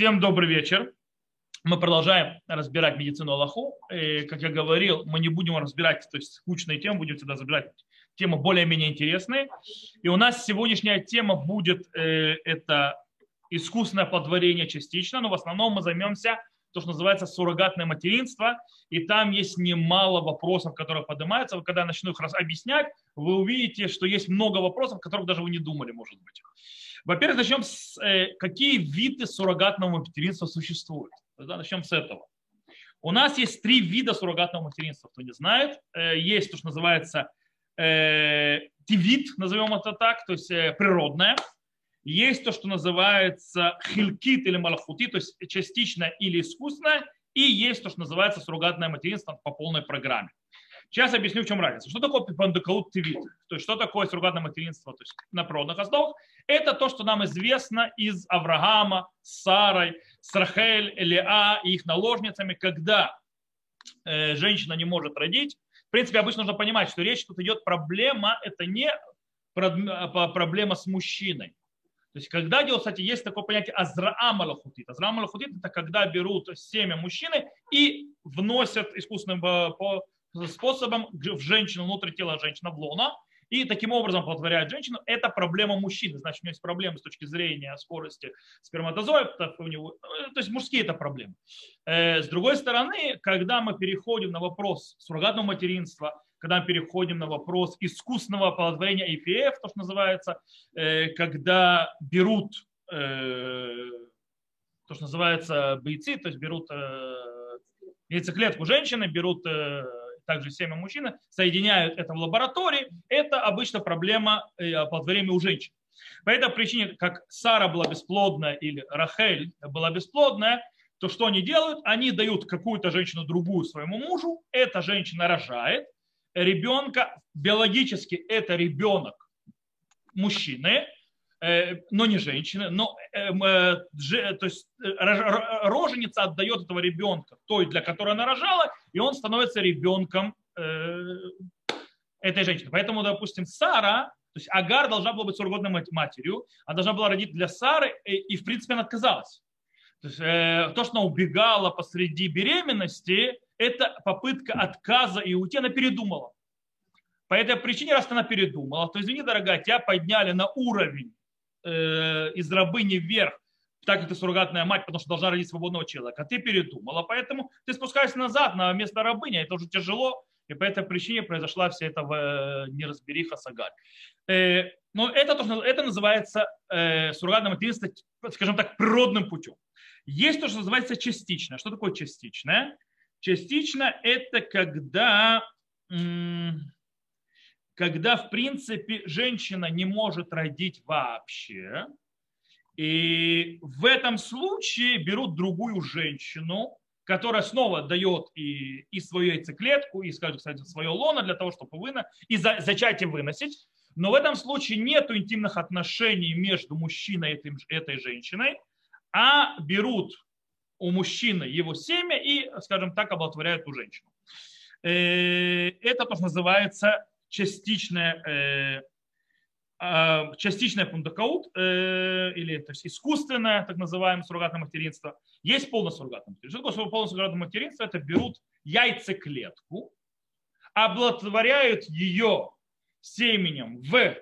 Всем добрый вечер. Мы продолжаем разбирать медицину Аллаху. И, как я говорил, мы не будем разбирать то есть, скучные темы, будем всегда разбирать темы более-менее интересные. И у нас сегодняшняя тема будет э, это искусственное плодотворение частично, но в основном мы займемся то, что называется суррогатное материнство, и там есть немало вопросов, которые поднимаются. Когда я начну их объяснять, вы увидите, что есть много вопросов, о которых даже вы не думали, может быть. Во-первых, начнем с, э, какие виды суррогатного материнства существуют. Да, начнем с этого. У нас есть три вида суррогатного материнства, кто не знает. Э, есть то, что называется э, тивид, назовем это так, то есть э, природное. Есть то, что называется хилкит или малахути, то есть частично или искусственное. И есть то, что называется суррогатное материнство по полной программе. Сейчас объясню, в чем разница. Что такое пандакаут тивит? То есть, что такое суррогатное материнство то есть, на природных основах? Это то, что нам известно из Авраама, Сарой, Срахель, Элиа и их наложницами, когда э, женщина не может родить. В принципе, обычно нужно понимать, что речь тут идет проблема, это не проблема с мужчиной. То есть, когда делают, кстати, есть такое понятие азраам алахутит. Азраам алахутит – это когда берут семя мужчины и вносят искусственным э, способом в женщину, внутрь тела женщины, в лона, и таким образом плодотворяет женщину, это проблема мужчины. Значит, у него есть проблемы с точки зрения скорости сперматозоидов, у него, э, то есть мужские это проблемы. Э, с другой стороны, когда мы переходим на вопрос суррогатного материнства, когда мы переходим на вопрос искусственного оплодотворения IPF, то, что называется, э, когда берут то, что называется бойцы, то есть берут яйцеклетку женщины, берут также семя мужчины, соединяют это в лаборатории, это обычно проблема э, оплодотворения у женщин. По этой причине, как Сара была бесплодная или Рахель была бесплодная, то что они делают? Они дают какую-то женщину другую своему мужу, эта женщина рожает, ребенка, биологически это ребенок мужчины, э, но не женщины, но э, то есть роженица отдает этого ребенка той, для которой она рожала, и он становится ребенком э, этой женщины. Поэтому, допустим, Сара, то есть Агар должна была быть суррогатной матерью, она должна была родить для Сары, и, в принципе она отказалась. То, есть, э, то, что она убегала посреди беременности, это попытка отказа и уйти, она передумала. По этой причине, раз она передумала, то извини, дорогая, тебя подняли на уровень э, из рабыни вверх, так как ты суррогатная мать, потому что должна родить свободного человека. Ты передумала, поэтому ты спускаешься назад на место рабыни, это уже тяжело, и по этой причине произошла вся эта э, неразбериха Сагаль. Э, но это, то, это называется э, суррогатное материнство, скажем так, природным путем. Есть то, что называется частичное. Что такое частичное? Частично это когда, когда в принципе женщина не может родить вообще, и в этом случае берут другую женщину, которая снова дает и, и свою яйцеклетку, и, скажем, кстати, свое лоно для того, чтобы выно, и за, зачатие выносить. Но в этом случае нет интимных отношений между мужчиной и этой женщиной, а берут у мужчины его семя и, скажем так, оплодотворяют у женщину. Э, это то, что называется частичное э, а, частичное пундакаут, э, или то есть искусственное, так называемое суррогатное материнство, есть полное суррогатное материнство. Что такое полное суррогатное материнство? Это берут яйцеклетку, оплодотворяют ее семенем в,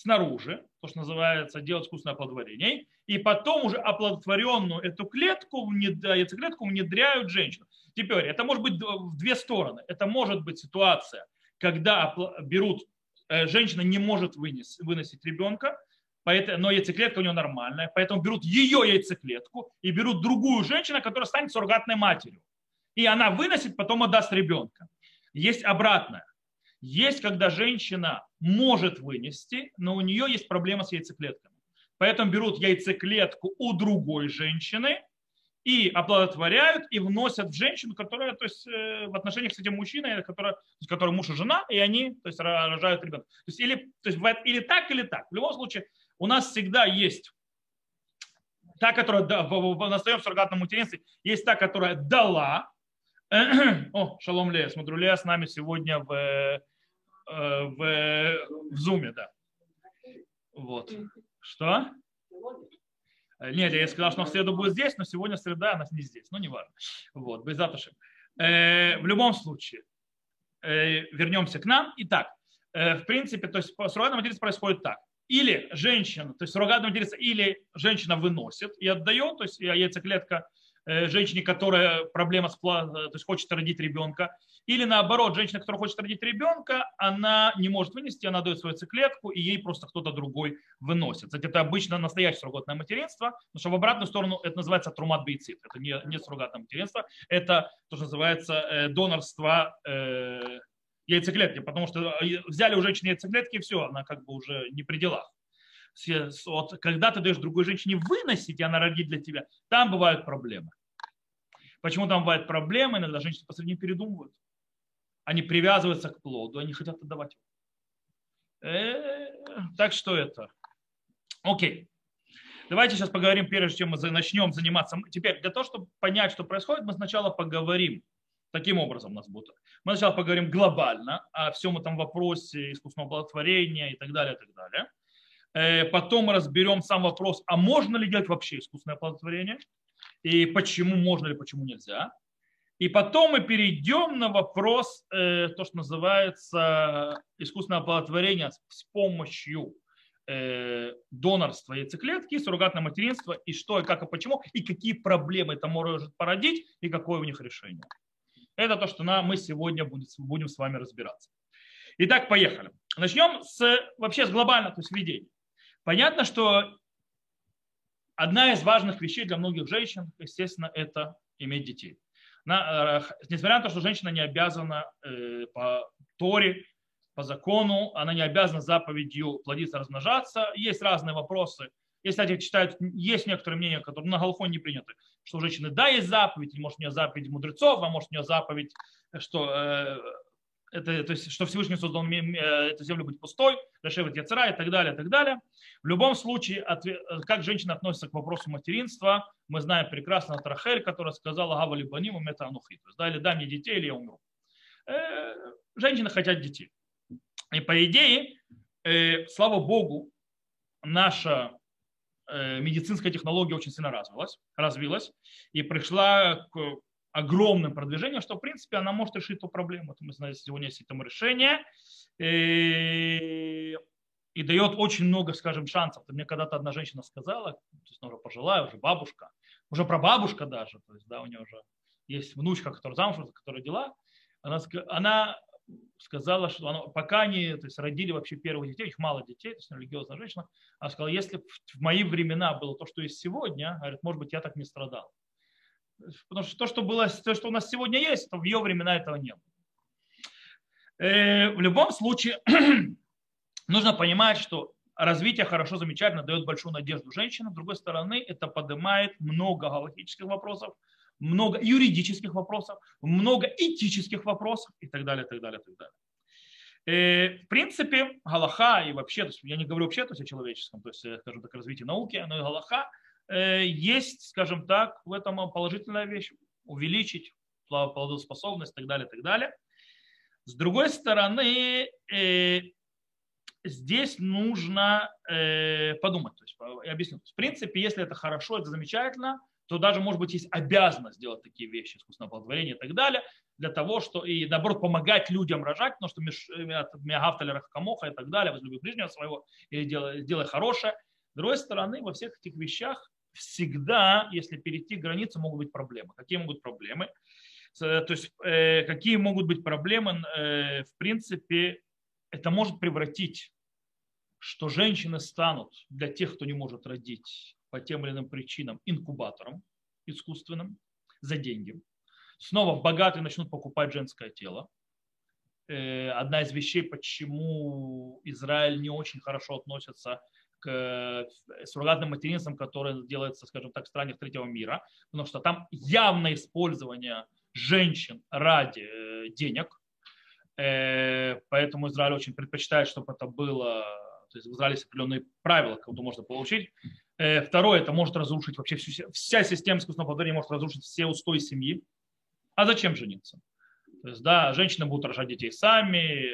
снаружи, то, что называется делать искусственное оплодотворение, и потом уже оплодотворенную эту клетку, яйцеклетку внедряют женщину. Теперь, это может быть в две стороны. Это может быть ситуация, когда берут Э, женщина не может вынес, выносить ребенка, но яйцеклетка у нее нормальная, поэтому берут ее яйцеклетку и берут другую женщину, которая станет суррогатной матерью. И она выносит, потом отдаст ребенка. Есть обратное. Есть, когда женщина может вынести, но у нее есть проблема с яйцеклетками. Поэтому берут яйцеклетку у другой женщины, и оплодотворяют, и вносят в женщину, которая то есть, э, в отношениях с этим мужчиной, которая, с которой муж и жена, и они то есть, рожают ребенка. То есть, или, то есть, или так, или так. В любом случае, у нас всегда есть та, которая да, в, в, в настоящем суррогатном материнстве, есть та, которая дала. О, шалом Лея, смотрю, Лея с нами сегодня в, в, в Зуме, да. Вот. Что? Э, нет, я сказал, что в среду будет здесь, но сегодня среда, она не здесь. Ну, не важно. Вот, без затушек. Э, в любом случае, э, вернемся к нам. Итак, в принципе, то есть суррогатное материнство происходит так. Или женщина, то есть суррогатное материнство, или женщина выносит и отдает, то есть яйцеклетка Э, женщине, которая проблема с то есть хочет родить ребенка, или наоборот, женщина, которая хочет родить ребенка, она не может вынести, она дает свою циклетку, и ей просто кто-то другой выносит. Кстати, это обычно настоящее суррогатное материнство, потому что в обратную сторону это называется трумат бейцит. Это не, не суррогатное материнство, это то, что называется э, донорство э, яйцеклетки, потому что э, взяли у женщины яйцеклетки, и все, она как бы уже не при делах вот, когда ты даешь другой женщине выносить, и она родит для тебя, там бывают проблемы. Почему там бывают проблемы? Иногда женщины по сравнению передумывают. Они привязываются к плоду, они хотят отдавать э, Так что это. Окей. Давайте сейчас поговорим, прежде чем мы начнем заниматься. Теперь, для того, чтобы понять, что происходит, мы сначала поговорим. Таким образом у нас будет. Мы сначала поговорим глобально о всем этом вопросе искусственного благотворения и так далее, и так далее. Э, потом разберем сам вопрос, а можно ли делать вообще искусственное оплодотворение? И почему можно или почему нельзя? И потом мы перейдем на вопрос, э, то, что называется искусственное оплодотворение с помощью э, донорства яйцеклетки, суррогатное материнство, и что, и как, и почему, и какие проблемы это может породить, и какое у них решение. Это то, что мы сегодня будем с вами разбираться. Итак, поехали. Начнем с, вообще с глобального, то есть введения. Понятно, что одна из важных вещей для многих женщин, естественно, это иметь детей. На, э, несмотря на то, что женщина не обязана э, по Торе, по закону, она не обязана заповедью плодиться, размножаться. Есть разные вопросы. Если, кстати, читают, есть некоторые мнения, которые на Галфоне не приняты, что у женщины да, есть заповедь, может у нее заповедь мудрецов, а может у нее заповедь, что э, это, то есть, что Всевышний создал э, эту землю быть пустой, Рашевит Яцера и так далее, и так далее. В любом случае, как женщина относится к вопросу материнства, мы знаем прекрасно от которая сказала Гава Либаним, это Анухи. То есть, да, или дай мне детей, или я умру. Э, женщины хотят детей. И по идее, э, слава Богу, наша медицинская технология очень сильно развилась, развилась и пришла к огромным продвижением, что, в принципе, она может решить эту проблему. Мы знаем, сегодня есть этому решение. И, и дает очень много, скажем, шансов. Мне когда-то одна женщина сказала, то есть она уже пожилая, уже бабушка, уже прабабушка даже, то есть, да, у нее уже есть внучка, которая замуж, которая дела, она, она сказала, что она, пока они то есть, родили вообще первых детей, их мало детей, то есть религиозная женщина, она сказала, если в мои времена было то, что есть сегодня, говорит, может быть, я так не страдал. Потому что то, что, было, то, что у нас сегодня есть, то в ее времена этого не было. Э, в любом случае, нужно понимать, что развитие хорошо, замечательно, дает большую надежду женщинам. С другой стороны, это поднимает много галактических вопросов, много юридических вопросов, много этических вопросов и так далее, так далее, так далее. Э, в принципе, Галаха и вообще, то есть я не говорю вообще то есть о человеческом, то есть, скажем так, развитии науки, но и Галаха Э, есть, скажем так, в этом положительная вещь, увеличить плодоспособность и так далее, и так далее. С другой стороны, э, здесь нужно э, подумать, то есть, я объясню. В принципе, если это хорошо, это замечательно, то даже, может быть, есть обязанность делать такие вещи, искусственное оплодотворение и так далее, для того, что и, наоборот, помогать людям рожать, потому что мягавталя камоха и так далее, возлюби ближнего своего, или делай, делай хорошее. С другой стороны, во всех этих вещах всегда, если перейти границу, могут быть проблемы. Какие могут быть проблемы? То есть э, какие могут быть проблемы? Э, в принципе, это может превратить, что женщины станут для тех, кто не может родить по тем или иным причинам, инкубатором искусственным за деньги. Снова богатые начнут покупать женское тело. Э, одна из вещей, почему Израиль не очень хорошо относится к э, суррогатным материнствам, которые делаются, скажем так, в странах третьего мира, потому что там явное использование женщин ради э, денег, э, поэтому Израиль очень предпочитает, чтобы это было, то есть в Израиле есть определенные правила, кого можно получить. Второе, это может разрушить вообще всю, вся система искусственного оплодотворения может разрушить все устои семьи. А зачем жениться? То есть, да, женщины будут рожать детей сами,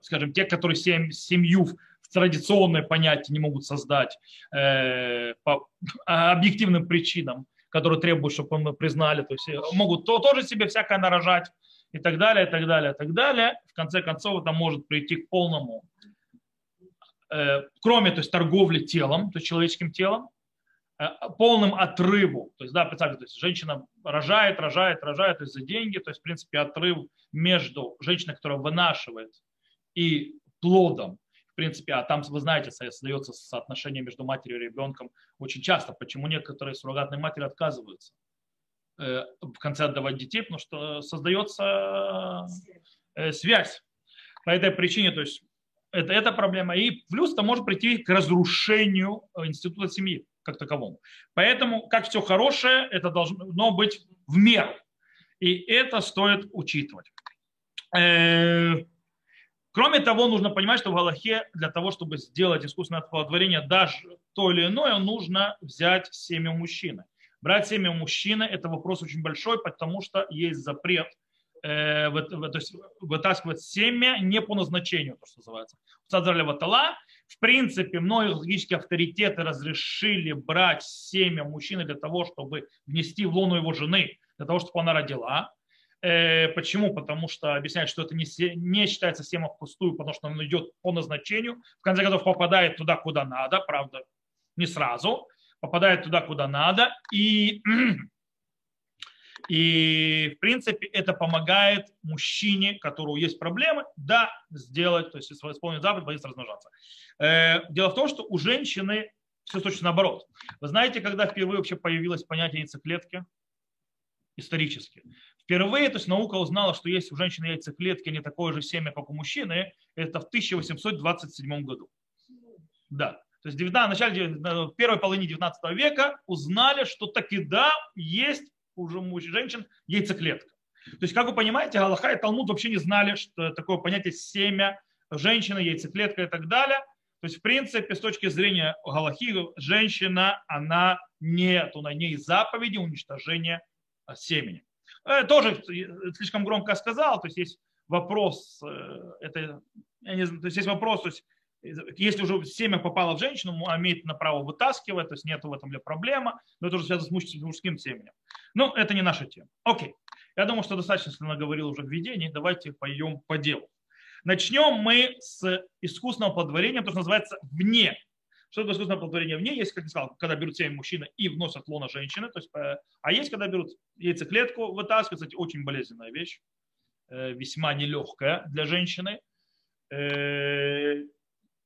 скажем, те, которые семью традиционное понятие не могут создать э, по объективным причинам, которые требуют, чтобы мы признали, то есть могут то, тоже себе всякое нарожать и так далее, и так далее, и так далее. В конце концов, это может прийти к полному, э, кроме то есть, торговли телом, то есть человеческим телом, э, полным отрыву. То есть, да, представьте, то есть женщина рожает, рожает, рожает, то есть за деньги, то есть, в принципе, отрыв между женщиной, которая вынашивает, и плодом, в принципе, а там, вы знаете, создается соотношение между матерью и ребенком очень часто. Почему некоторые суррогатные матери отказываются э, в конце отдавать детей? Потому что создается э, связь. По этой причине, то есть, это, это проблема. И плюс это может прийти к разрушению института семьи как таковому. Поэтому, как все хорошее, это должно быть в меру. И это стоит учитывать. Кроме того, нужно понимать, что в Галахе для того, чтобы сделать искусственное оплодотворение даже то или иное, нужно взять семя мужчины. Брать семя мужчины – это вопрос очень большой, потому что есть запрет э, то есть вытаскивать семя не по назначению, то, что называется. Ватала. В принципе, многие логические авторитеты разрешили брать семя мужчины для того, чтобы внести в лону его жены, для того, чтобы она родила. Э, почему? Потому что объясняют, что это не, не считается сема впустую, потому что он идет по назначению. В конце концов, попадает туда, куда надо, правда, не сразу. Попадает туда, куда надо. И, и в принципе, это помогает мужчине, у которого есть проблемы, да, сделать, то есть исполнить заповедь, быстро размножаться. Э, дело в том, что у женщины все точно наоборот. Вы знаете, когда впервые вообще появилось понятие яйцеклетки? Исторически. Впервые то есть, наука узнала, что есть у женщины яйцеклетки не такое же семя, как у мужчины, это в 1827 году. Да. То есть в начале, первой половине 19 века узнали, что таки да, есть уже у женщин яйцеклетка. То есть, как вы понимаете, Галаха и Талмуд вообще не знали, что такое понятие семя, женщина, яйцеклетка и так далее. То есть, в принципе, с точки зрения Галахи, женщина, она нет, у нее заповеди уничтожения семени. Э, тоже слишком громко сказал, то есть есть вопрос, э, это, я не знаю, то есть есть вопрос, то есть если уже семя попало в женщину, имеет на право вытаскивать, то есть нет в этом для проблема, но это уже связано с мужским семенем. Но это не наша тема. Окей. Я думаю, что достаточно наговорил уже в введении. Давайте пойдем по делу. Начнем мы с искусственного подворения, то, что называется вне что такое искусственное оплодотворение вне? Есть, как я сказал, когда берут семя мужчины и вносят лона женщины. То есть, э, а есть, когда берут яйцеклетку, вытаскивают, кстати, очень болезненная вещь, э, весьма нелегкая для женщины. Э,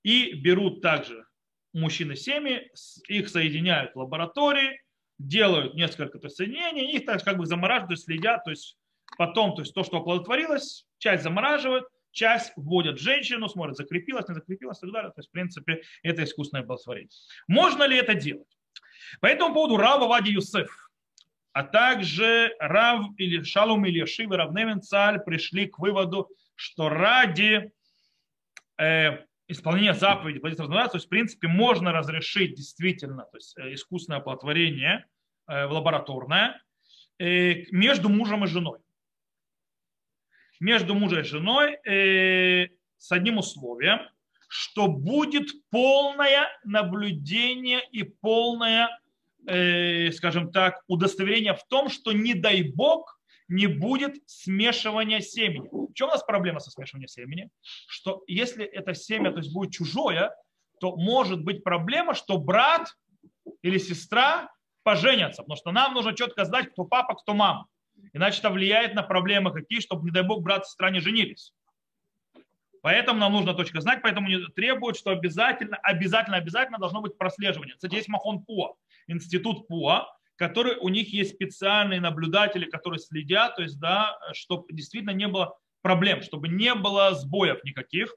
и берут также мужчины семьи, их соединяют в лаборатории, делают несколько то соединений, их так как бы замораживают, следят, то есть потом, то есть то, что оплодотворилось, часть замораживают, часть вводят женщину, смотрят, закрепилась, не закрепилась и так далее. То есть, в принципе, это искусственное оплодотворение. Можно ли это делать? По этому поводу Рав Авади Юсеф, а также Рав или Шалум или Шив и Рав Невенцаль пришли к выводу, что ради э, исполнения заповеди, то есть, в принципе, можно разрешить действительно то есть, э, искусственное оплодотворение э, лабораторное э, между мужем и женой между мужем и женой э, с одним условием, что будет полное наблюдение и полное, э, скажем так, удостоверение в том, что не дай бог не будет смешивания семени. В чем у нас проблема со смешиванием семени? Что если это семя то есть будет чужое, то может быть проблема, что брат или сестра поженятся, потому что нам нужно четко знать, кто папа, кто мама. Иначе это влияет на проблемы какие, чтобы, не дай бог, брат и сестра не женились. Поэтому нам нужно точка знать, поэтому требуют, что обязательно, обязательно, обязательно должно быть прослеживание. Кстати, есть Махон Пуа, институт Пуа, который у них есть специальные наблюдатели, которые следят, то есть, да, чтобы действительно не было проблем, чтобы не было сбоев никаких,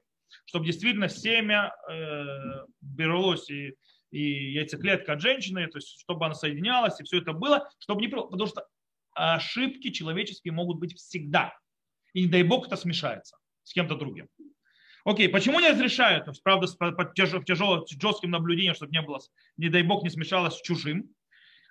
чтобы действительно семя э, берулось и, и яйцеклетка от женщины, то есть чтобы она соединялась, и все это было, чтобы не потому что ошибки человеческие могут быть всегда. И не дай бог это смешается с кем-то другим. Окей, почему не разрешают? Правда, под тяжелым, жестким наблюдением, чтобы не было, не дай бог, не смешалось с чужим.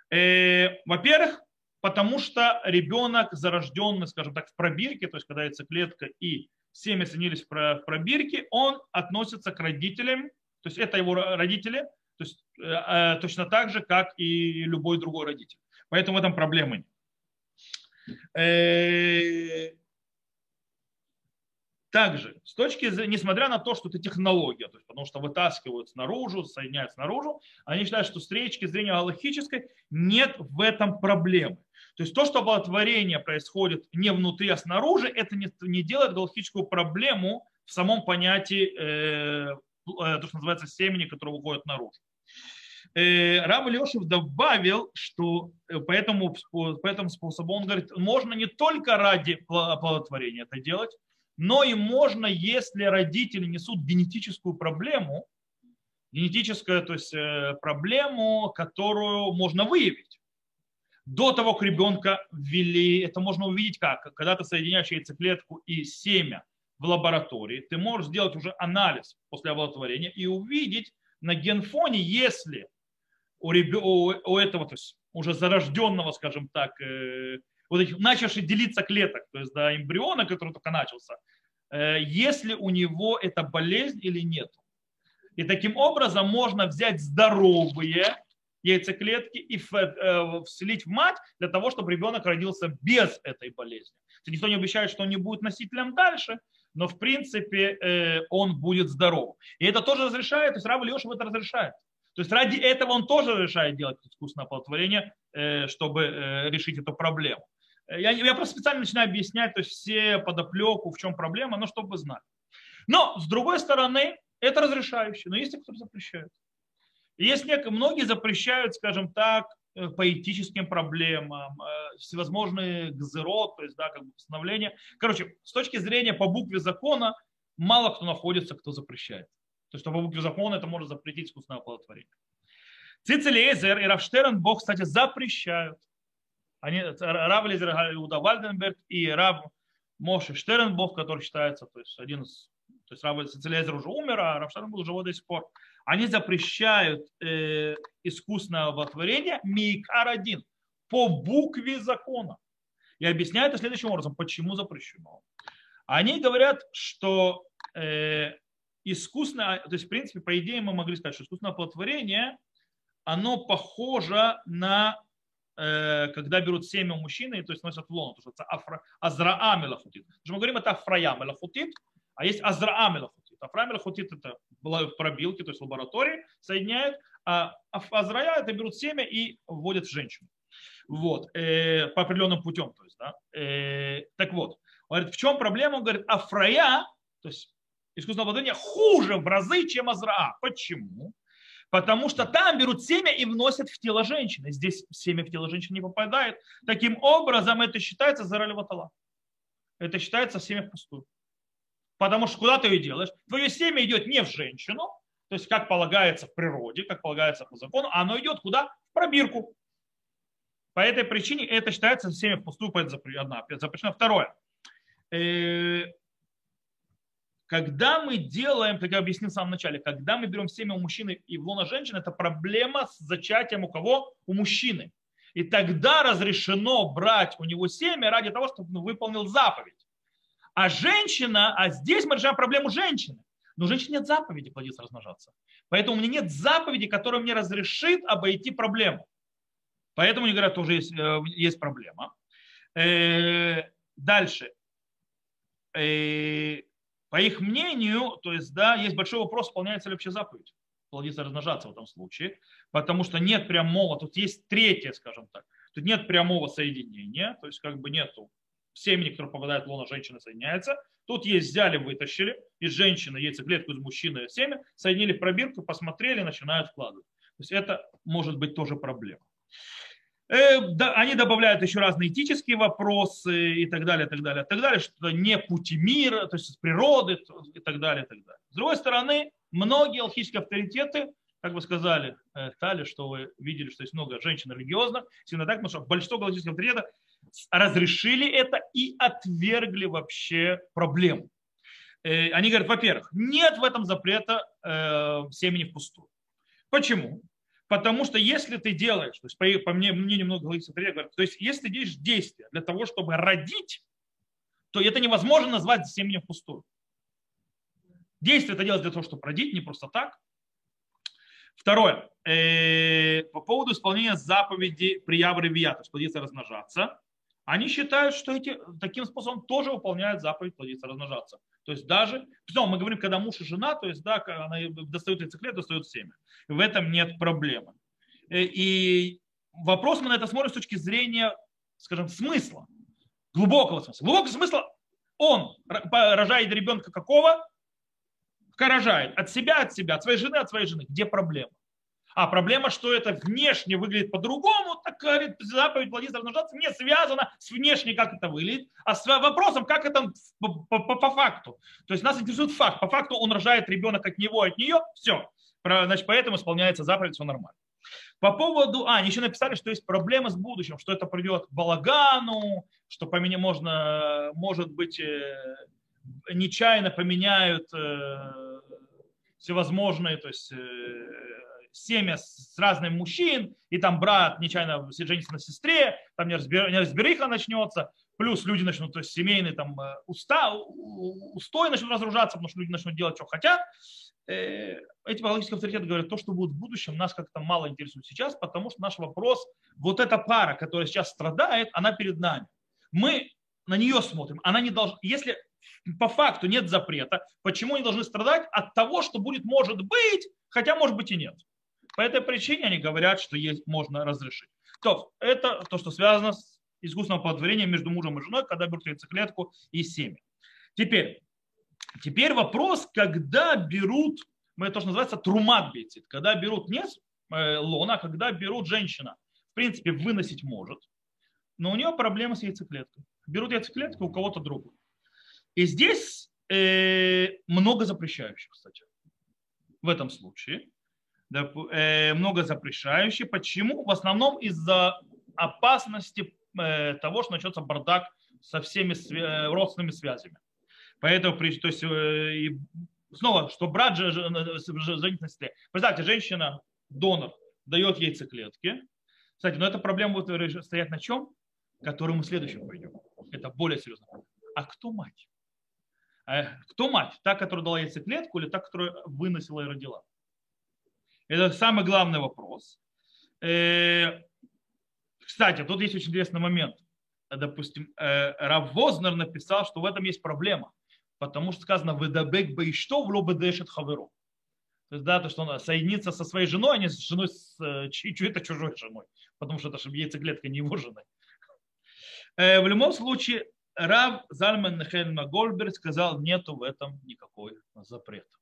Э, во-первых, потому что ребенок, зарожденный, скажем так, в пробирке, то есть когда яйцеклетка и семя соединились в пробирке, он относится к родителям То есть это его родители, то есть э, точно так же, как и любой другой родитель. Поэтому в этом проблемы нет. Также, с точки зрения, несмотря на то, что это технология, то есть, потому что вытаскивают снаружи, соединяют снаружи, они считают, что с точки зрения галактической нет в этом проблемы. То есть то, что оплодотворение происходит не внутри, а снаружи, это не, не делает галактическую проблему в самом понятии, э, э, то, что называется семени, которое выходит наружу. Э, Рав Лешев добавил, что э, по этому, по этому способу он говорит, можно не только ради оплодотворения это делать, но и можно, если родители несут генетическую проблему, генетическую то есть, э, проблему, которую можно выявить. До того, как ребенка ввели, это можно увидеть как? Когда ты соединяешь яйцеклетку и семя в лаборатории, ты можешь сделать уже анализ после оплодотворения и увидеть на генфоне, если у, реб... у этого, то есть уже зарожденного, скажем так, э, вот этих начавших делиться клеток, то есть да, эмбриона, который только начался, э, если у него эта болезнь или нет. И таким образом можно взять здоровые яйцеклетки и э, вселить в мать для того, чтобы ребенок родился без этой болезни. Никто не обещает, что он не будет носителем дальше, но в принципе э, он будет здоров. И это тоже разрешает, то есть Рав Ильешев это разрешает. То есть ради этого он тоже решает делать искусственное оплодотворение, чтобы решить эту проблему. Я, я просто специально начинаю объяснять то есть все подоплеку, в чем проблема, но чтобы знать. Но, с другой стороны, это разрешающее, но есть те, кто запрещает. Есть некие, многие запрещают, скажем так, э, по этическим проблемам, э, всевозможные гзерот, то есть, да, как бы постановления. Короче, с точки зрения по букве закона, мало кто находится, кто запрещает. То есть, по букве закона это может запретить искусственное оплодотворение. Цицелезер и Рафштерн Бог, кстати, запрещают они, Рав Лизер Иуда Вальденберг и Рав Моше Штернбов, который считается, то есть один из, то есть Рав Цицелезер уже умер, а Рав Штернбов живой до сих пор. Они запрещают э, искусственное оплодотворение Мейкар один по букве закона. И объясняют это следующим образом, почему запрещено. Они говорят, что э, искусственное, то есть в принципе, по идее мы могли сказать, что искусственное оплодотворение, оно похоже на Э, когда берут семя у мужчины, то есть носят в лону, то есть это афра, азраа мелахутит. Мы говорим, это афрая мелахутит, а есть азраа мелахутит. Афрая мелахутит это пробилки, то есть лаборатории соединяют, а азрая это берут семя и вводят в женщину. Вот, э, по определенным путем. То есть, да. э, так вот, говорит, в чем проблема? Он говорит, афрая, то есть искусственное обладание хуже в разы, чем азраа. Почему? Потому что там берут семя и вносят в тело женщины. Здесь семя в тело женщины не попадает. Таким образом, это считается заралеватала. Это считается семя впустую. Потому что куда ты ее делаешь? Твое семя идет не в женщину, то есть как полагается в природе, как полагается по закону, а оно идет куда? В пробирку. По этой причине это считается семя впустую, поэтому запрещено. Второе. Когда мы делаем, как я объяснил в самом начале, когда мы берем семя у мужчины и в лона женщины, это проблема с зачатием у кого? У мужчины. И тогда разрешено брать у него семя ради того, чтобы он выполнил заповедь. А женщина, а здесь мы решаем проблему женщины. Но у женщины нет заповеди плодиться, размножаться. Поэтому у меня нет заповеди, которая мне разрешит обойти проблему. Поэтому они говорят, тоже есть, э, есть проблема. Э, дальше э, по их мнению, то есть, да, есть большой вопрос, выполняется ли вообще заповедь плодиться, размножаться в этом случае, потому что нет прямого, тут есть третье, скажем так, тут нет прямого соединения, то есть как бы нету семени, которое попадает в лоно женщины, соединяется. Тут есть взяли, вытащили из женщины яйцеклетку, из мужчины семя, соединили в пробирку, посмотрели, начинают вкладывать. То есть это может быть тоже проблема. Э, они добавляют еще разные этические вопросы и так далее, так далее, так далее, что не пути мира, то есть природы и так далее, так далее. С другой стороны, многие алхимические авторитеты, как вы сказали, э, Тали, что вы видели, что есть много женщин религиозных, именно так, потому что большинство галактических авторитетов разрешили это и отвергли вообще проблему. Э, они говорят, во-первых, нет в этом запрета семени впустую. Почему? Потому что если ты делаешь, то есть по, по мне, мне немного говорится, то есть если ты делаешь действие для того, чтобы родить, то это невозможно назвать семенем впустую. Действие это делать для того, чтобы родить, не просто так. Второе. Э, по поводу исполнения заповеди приявы ревия, то есть плодиться размножаться. Они считают, что эти, таким способом тоже выполняют заповедь плодиться размножаться. То есть даже, ну, мы говорим, когда муж и жена, то есть, да, она достает яйцеклет, достает семя. В этом нет проблемы. Э, и вопрос мы на это смотрим с точки зрения, скажем, смысла. Глубокого смысла. Глубокого смысла он рожает ребенка какого? Рожает от себя, от себя, от своей жены, от своей жены. Где проблема? А проблема, что это внешне выглядит по-другому, так говорит, заповедь плодиться размножаться не связана с внешне, как это выглядит, а с вопросом, как это по, по, по, по факту. То есть нас интересует факт. По факту он рожает ребенок от него, от нее, все. Значит, поэтому исполняется заповедь, все нормально. По поводу, а, они еще написали, что есть проблемы с будущим, что это придет к балагану, что поменя, можно, может быть, э, нечаянно поменяют э, всевозможные, то есть э, семя с разных мужчин, и там брат нечаянно женится на сестре, там неразбериха начнется, плюс люди начнут, то есть семейные там э, уста, устой начнут разоружаться, потому что люди начнут делать, что хотят. Э, эти психологические авторитеты говорят, то, что будет в будущем, нас как-то мало интересует сейчас, потому что наш вопрос, вот эта пара, которая сейчас страдает, она перед нами. Мы на нее смотрим. Она не должна, если по факту нет запрета, почему они должны страдать от того, что будет, может быть, хотя может быть и нет. По этой причине они говорят, что есть, можно разрешить. То, это то, что связано с искусственным оплодотворением между мужем и женой, когда берут яйцеклетку и семя. Теперь, теперь вопрос, когда берут, это то, что называется трумат бетит, когда берут не э, лона, а когда берут женщина. В принципе, выносить может, но у нее проблема с яйцеклеткой. Берут яйцеклетку у кого-то другого. И здесь э, много запрещающих, кстати, в этом случае. Э, много запрещающих. Почему? В основном из-за опасности э, того, что начнется бардак со всеми родственными связями. Поэтому, то есть, снова, что брат же, женится на сестре. Представьте, женщина, донор, дает яйцеклетки. Кстати, но эта проблема будет стоять на чем? Которую мы следующим пойдем. Это более серьезно. А кто мать? Кто мать? Та, которая дала яйцеклетку или та, которая выносила и родила? Это самый главный вопрос. Э, кстати, тут есть очень интересный момент. Допустим, э, Рав Вознер написал, что в этом есть проблема. Потому что сказано «Ведабек бейшто в лобедешет хаверу». То есть, да, то, что он соединится со своей женой, а не с женой с э, чьей-то чужой женой. Потому что это же яйцеклетка не его жены. В любом случае, Рав Зальман Нехельма Гольберг сказал, нету в этом никакой запрета.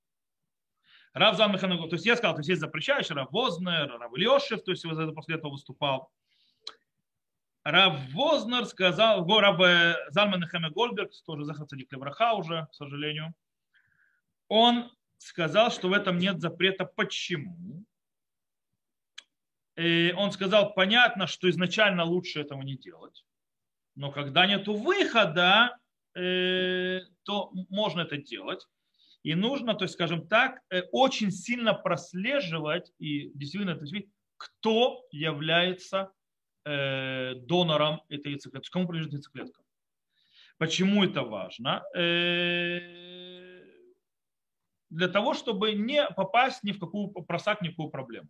Рав Зан то есть я сказал, то есть есть запрещающий, Рав Вознер, Рав Ильошев, то есть после этого выступал. Рав Вознер сказал, Рав Залман Нехеме Гольберг, тоже Захар Цадик Левраха уже, к сожалению, он сказал, что в этом нет запрета. Почему? И он сказал, понятно, что изначально лучше этого не делать. Но когда нет выхода, э, то можно это делать. И нужно, то есть, скажем так, э, очень сильно прослеживать и действительно это видеть, кто является э, донором этой яйцеклетки, кому принадлежит яйцеклетка. Почему это важно? Э, для того, чтобы не попасть ни в какую просак, ни в какую проблему.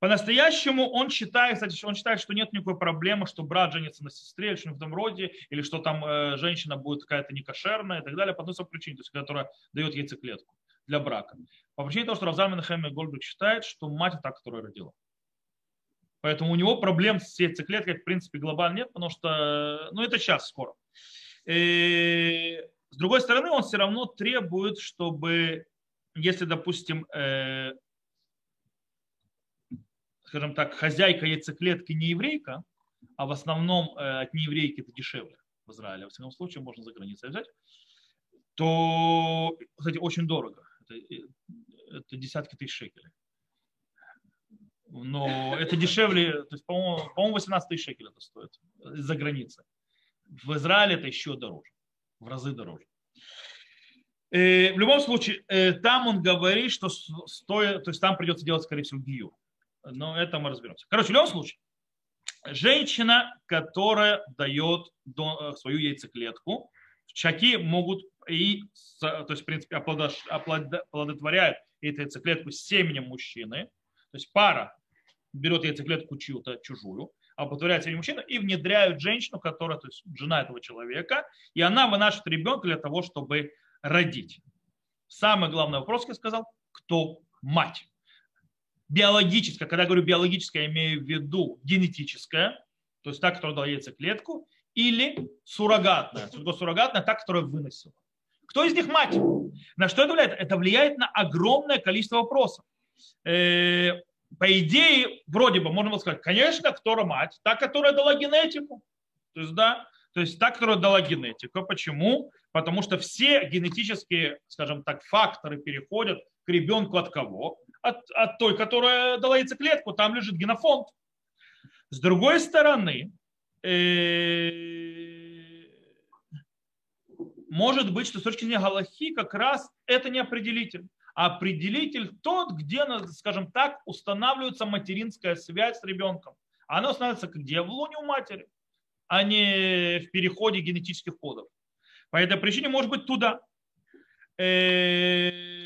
По-настоящему он считает, кстати, он считает, что нет никакой проблемы, что брат женится на сестре или что-нибудь в этом роде, или что там э, женщина будет какая-то некошерная и так далее, по одной причине, то есть которая дает яйцеклетку для брака. По причине того, что Равзальмен Хэм Гольберг считает, что мать та, которая родила. Поэтому у него проблем с яйцеклеткой, в принципе, глобально нет, потому что, ну, это сейчас, скоро. И, с другой стороны, он все равно требует, чтобы, если, допустим, э, скажем так, хозяйка яйцеклетки не еврейка, а в основном э, от нееврейки это дешевле в Израиле, во всяком случае можно за границей взять, то, кстати, очень дорого. Это, э, это десятки тысяч шекелей. Но это дешевле, то есть, по-моему, по 18 тысяч шекелей это стоит за границей. В Израиле это еще дороже, в разы дороже. Э, в любом случае, там он говорит, что стоит, то есть там придется делать, скорее всего, гию но это мы разберемся. Короче, в любом случае, женщина, которая дает э, свою яйцеклетку, чаки могут и, то есть, в принципе, оплодотворяют эту яйцеклетку семенем мужчины, то есть пара берет яйцеклетку чью-то чужую, оплодотворяет семя мужчину и внедряют женщину, которая, то есть жена этого человека, и она вынашивает ребенка для того, чтобы родить. Самый главный вопрос, я сказал, кто мать? Биологическая, когда говорю биологическая, я имею в виду генетическая, то есть та, которая дала яйцеклетку, или суррогатная. Что суррогатная? Та, которая выносила. Кто из них мать? На что это влияет? Это влияет на огромное количество вопросов. Э, по идее, вроде бы, можно сказать, конечно, кто мать? Та, которая дала генетику. То есть, да, то есть та, которая дала генетику. Почему? Потому что все генетические, скажем так, факторы переходят к ребенку от кого? От, от той, которая дала яйцеклетку, там лежит генофонд. С другой стороны, э, может быть, что с точки зрения Галахи как раз это не определитель. А определитель тот, где, скажем так, устанавливается материнская связь с ребенком. Она устанавливается где? В луне у матери, а не в переходе генетических кодов. По этой причине может быть туда. Э,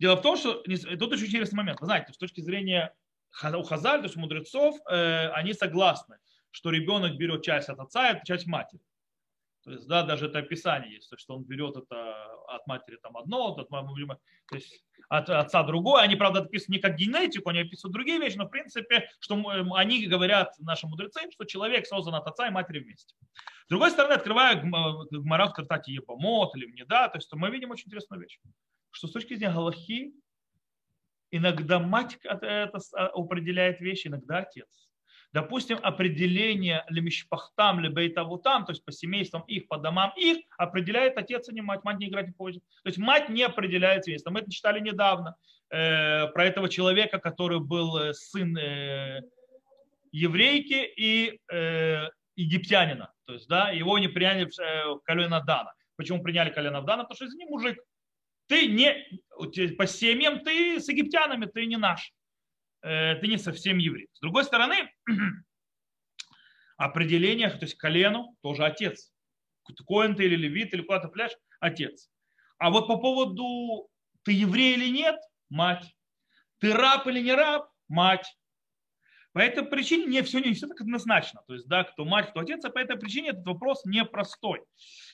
Дело в том, что тут очень интересный момент. Вы знаете, с точки зрения у Хазаль, то есть мудрецов, э, они согласны, что ребенок берет часть от отца и часть матери. То есть, да, даже это описание есть, что он берет это от матери там одно, от, то есть от отца другое. Они, правда, описывают не как генетику, они описывают другие вещи, но в принципе, что они говорят, наши мудрецы, что человек создан от отца и матери вместе. С другой стороны, открывая Гмара в Тартате Ебамот или мне, да, то есть мы видим очень интересную вещь что с точки зрения Галахи иногда мать это определяет вещи, иногда отец. Допустим, определение лемишпахтам, лебейтавутам, то есть по семействам их, по домам их, определяет отец, а не мать. Мать не играет не позже. То есть мать не определяет семейство. Мы это читали недавно э, про этого человека, который был э, сын э, еврейки и э, египтянина. То есть, да, его не приняли э, колено Дана. Почему приняли колено Дана? Потому что из него мужик. Ты не, по семьям ты с египтянами, ты не наш. Э, ты не совсем еврей. С другой стороны, определение, то есть колену, тоже отец. Коин ты или левит, или куда-то пляж, отец. А вот по поводу ты еврей или нет, мать. Ты раб или не раб, мать. По этой причине не все, не все так однозначно. То есть, да, кто мать, кто отец, а по этой причине этот вопрос непростой.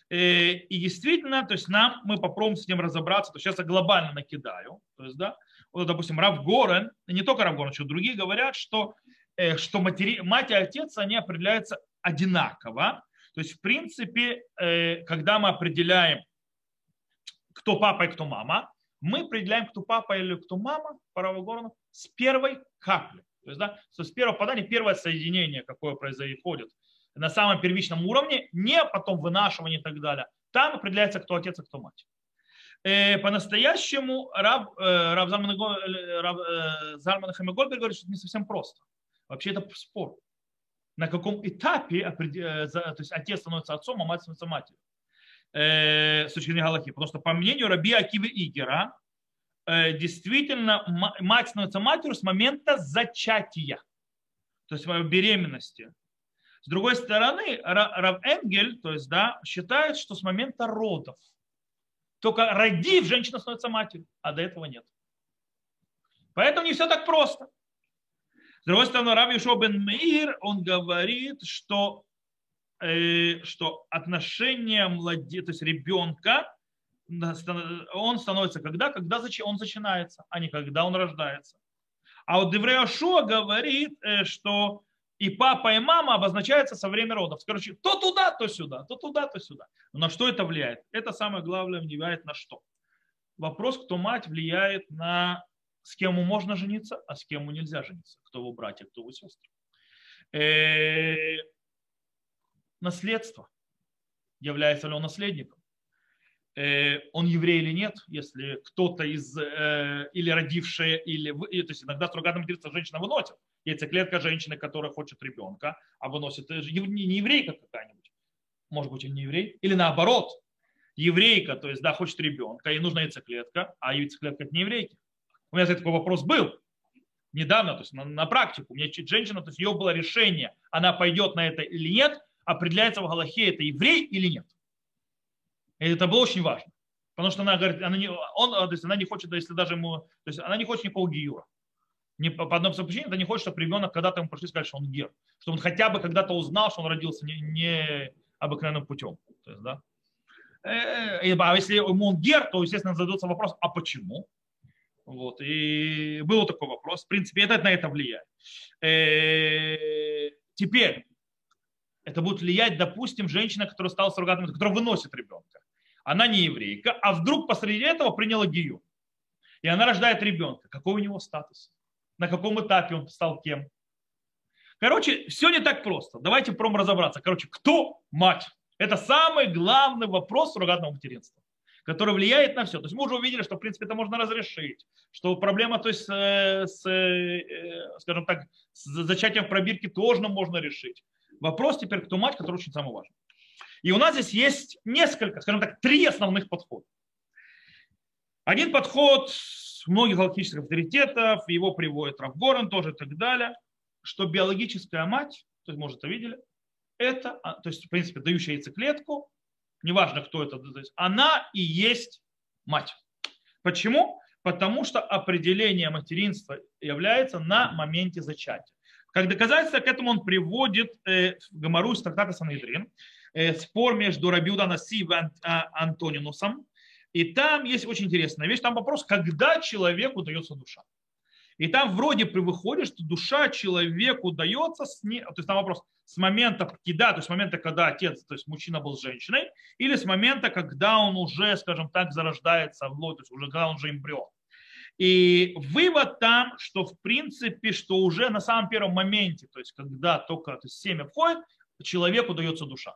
Э, и действительно, то есть нам, мы попробуем с ним разобраться, то сейчас я глобально накидаю, то есть, да, вот, допустим, Рав Горен, не только Рав Горен, еще другие говорят, что, э, что матери, мать и отец, они определяются одинаково, то есть, в принципе, э, когда мы определяем, кто папа и кто мама, мы определяем, кто папа или кто мама, по Раву Горену, с первой капли. То есть, да, с первого попадания, первое соединение, какое происходит на самом первичном уровне, не потом вынашивание и так далее. Там определяется, кто отец, а кто мать. Э, по-настоящему Раб, э, Раб Зарман Хамегольбер говорит, что это не совсем просто. Вообще это спор. На каком этапе э, то есть отец становится отцом, а мать становится матерью. С точки зрения Галахи. Потому что по мнению Раби Акивы Игера, действительно мать становится матерью с момента зачатия, то есть беременности. С другой стороны, Рав Энгель, то есть, да, считает, что с момента родов. Только родив, женщина становится матерью, а до этого нет. Поэтому не все так просто. С другой стороны, Рав бен Меир, он говорит, что, э, что отношение младе, то есть ребенка, он становится когда? Когда он зачинается, а не когда он рождается. А вот Девреашуа говорит, э, что и папа, и мама обозначаются со времени родов. Короче, то туда, то сюда, то туда, то сюда. Но на что это влияет? Это самое главное влияет на что? Вопрос, кто мать, влияет на с кем можно жениться, а с кем нельзя жениться. Кто его братья, кто его сестры. Э, наследство. Является ли он наследником? Э, он еврей или нет, если кто-то из, э, или родившая, или, то есть иногда строго матерится женщина выносит яйцеклетка женщины, которая хочет ребенка, а выносит э, не еврейка какая-нибудь, может быть, и не еврей, или наоборот, еврейка, то есть, да, хочет ребенка, ей нужна яйцеклетка, а яйцеклетка это не еврейки. У меня такой вопрос был недавно, то есть на, на практику. У меня женщина, то есть ее было решение, она пойдет на это или нет, определяется в Галахе, это еврей или нет. И это было очень важно. Потому что она говорит, она не, он, то есть она не хочет, если даже ему, то есть она не хочет никакого гиюра. Не, по, одному причине, она не хочет, чтобы ребенок когда-то ему пришли сказать, что он гер. Чтобы он хотя бы когда-то узнал, что он родился не, не обыкновенным путем. То есть, да? Э, а если ему он гер, то, естественно, задается вопрос, а почему? Вот. И был такой вопрос. В принципе, это на это влияет. Э, теперь, это будет влиять, допустим, женщина, которая стала суррогатом, которая выносит ребенка. Она не еврейка, а вдруг посреди этого приняла гию. И она рождает ребенка. Какой у него статус? На каком этапе он стал кем? Короче, все не так просто. Давайте пром разобраться. Короче, кто мать? Это самый главный вопрос суррогатного материнства который влияет на все. То есть мы уже увидели, что в принципе это можно разрешить, что проблема то есть, э, с, э, скажем так, с зачатием в пробирке тоже можно решить. Вопрос теперь, кто мать, который очень самый важный. И у нас здесь есть несколько, скажем так, три основных подхода. Один подход многих галактических авторитетов, его приводит Рафгорен тоже и так далее, что биологическая мать, то есть, может, это видели, это, а, то есть, в принципе, дающая яйцеклетку, неважно, кто это, то есть, она и есть мать. Почему? Потому что определение материнства является на моменте зачатия. Как доказательство к этому он приводит э, Гамару из трактата Санедрин, спор между Рабиуда Наси и а, Антонинусом. И там есть очень интересная вещь. Там вопрос, когда человеку дается душа. И там вроде выходит, что душа человеку дается, с не, то есть там вопрос, с момента кида, то есть с момента, когда отец, то есть мужчина был с женщиной, или с момента, когда он уже, скажем так, зарождается в то есть уже когда он уже эмбрион. И вывод там, что в принципе, что уже на самом первом моменте, то есть когда только то есть семя входит, человеку дается душа.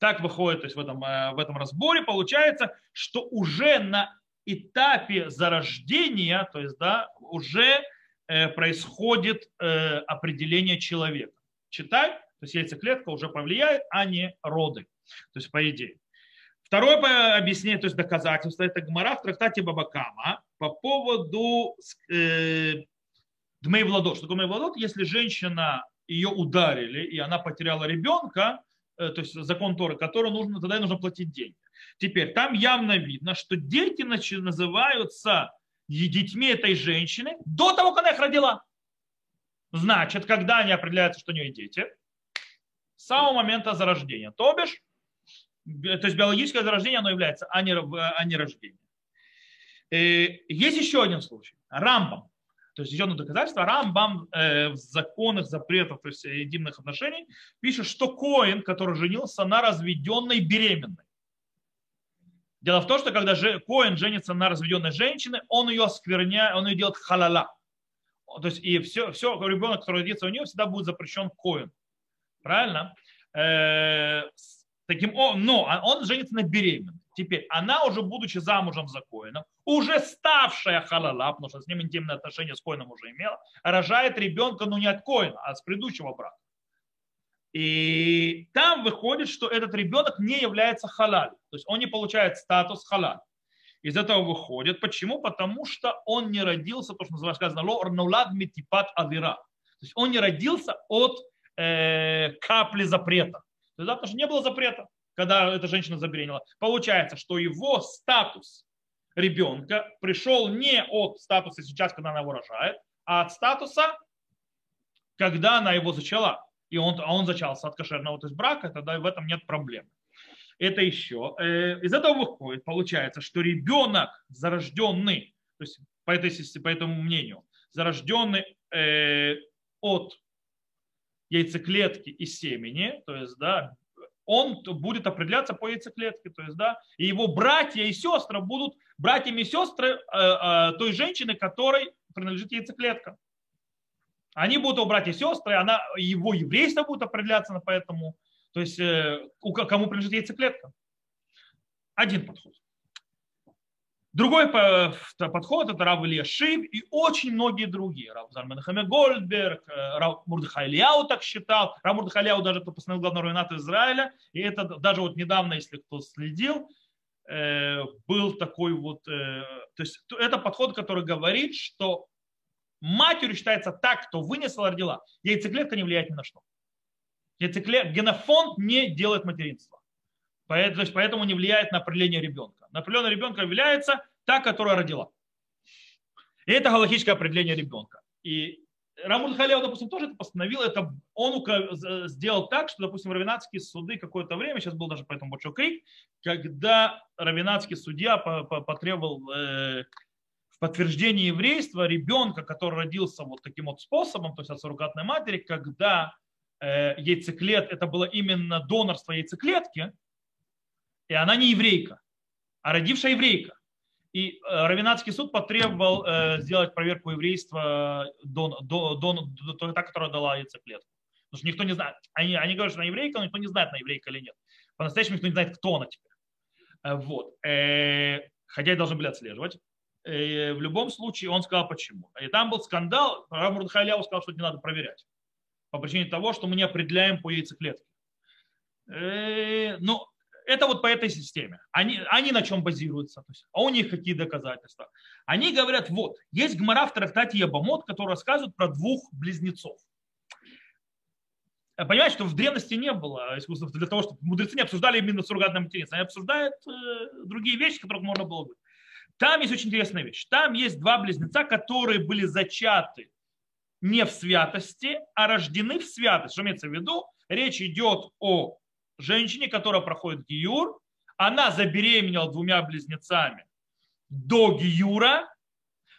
Так выходит то есть в, этом, э, в этом разборе, получается, что уже на этапе зарождения, то есть, да, уже э, происходит э, определение человека. Читай, то есть яйцеклетка уже повлияет, а не роды. То есть, по идее. Второе объяснение, то есть доказательство, это Гмара в трактате Бабакама по поводу э, Дмей Владот. Что такое Дмей Владот? Если женщина, ее ударили, и она потеряла ребенка, то есть закон Торы, который нужно, тогда нужно платить деньги. Теперь, там явно видно, что дети называются детьми этой женщины до того, как она их родила. Значит, когда они определяются, что у нее дети, с самого момента зарождения. То бишь, то есть биологическое зарождение, оно является, а не, а не рождение. Э, есть еще один случай. Рамбам. То есть еще одно доказательство. Рамбам э, в законах запретов, то есть интимных отношений, пишет, что Коин, который женился на разведенной беременной, Дело в том, что когда Коин женится на разведенной женщине, он ее оскверняет, он ее делает халала. То есть и все, все ребенок, который родится у нее, всегда будет запрещен Коин. Правильно? Э, таким, но он женится на беременной. Теперь она уже, будучи замужем за Коином, уже ставшая халала, потому что с ним интимные отношения с Коином уже имела, рожает ребенка, ну не от Коина, а с предыдущего брака. И там выходит, что этот ребенок не является халаль. То есть он не получает статус халаль. Из этого выходит. Почему? Потому что он не родился, то, что называется сказано, нулад митипат авира. То есть он не родился от э, капли запрета. То есть, да, потому что не было запрета, когда эта женщина забеременела. Получается, что его статус ребенка пришел не от статуса сейчас, когда она его рожает, а от статуса, когда она его зачала и он, а он зачался от кошерного то есть брака, тогда в этом нет проблем. Это еще. Э, из этого выходит, получается, что ребенок зарожденный, то есть по, этой, по этому мнению, зарожденный э, от яйцеклетки и семени, то есть, да, он будет определяться по яйцеклетке, то есть, да, и его братья и сестры будут братьями и сестры э, э, той женщины, которой принадлежит яйцеклетка. Они будут его братья и сестры, она, его еврейство будет определяться по этому, то есть э, кому принадлежит яйцеклетка. Один подход. Другой подход – это Рав Илья Шив и очень многие другие. Рав Зарменахаме Гольдберг, э, Рав Мурдхайляу так считал. Рав Мурдхайляу даже кто постановил главного равената Израиля. И это даже вот недавно, если кто следил, э, был такой вот... То есть это подход, который говорит, что Матерью считается так, кто вынесла, родила. Яйцеклетка не влияет ни на что. Яйцеклет, генофонд не делает материнство. Поэтому не влияет на определение ребенка. На определение ребенка является та, которая родила. И это галактическое определение ребенка. И Рамур Халев, допустим, тоже это постановил. Это он сделал так, что, допустим, равенатские суды какое-то время, сейчас был даже по этому большой крик, когда равенатский судья потребовал э, в подтверждении еврейства ребенка, который родился вот таким вот способом, то есть от суррогатной матери, когда э, яйцеклет, это было именно донорство яйцеклетки, и она не еврейка, а родившая еврейка. И э, Равенатский суд потребовал э, сделать проверку еврейства до, до, до, до, та, которая дала яйцеклетку. Потому что никто не знает. Они, они говорят, что она еврейка, но никто не знает, она еврейка или нет. По-настоящему никто не знает, кто она теперь. Э, вот. Хотя и должны были отслеживать. В любом случае он сказал, почему. И там был скандал. Рамурд Халяу сказал, что не надо проверять. По причине того, что мы не определяем по яйцеклетке. Ну, это вот по этой системе. Они, они на чем базируются? То есть, а у них какие доказательства? Они говорят, вот, есть гмара в трактате Ябамот, который рассказывает про двух близнецов. Понимаете, что в древности не было искусства для того, чтобы мудрецы не обсуждали именно суррогатное материнство. Они обсуждают э, другие вещи, которых можно было бы. Там есть очень интересная вещь. Там есть два близнеца, которые были зачаты не в святости, а рождены в святости. Что имеется в виду? Речь идет о женщине, которая проходит гиюр, она забеременела двумя близнецами до гиюра,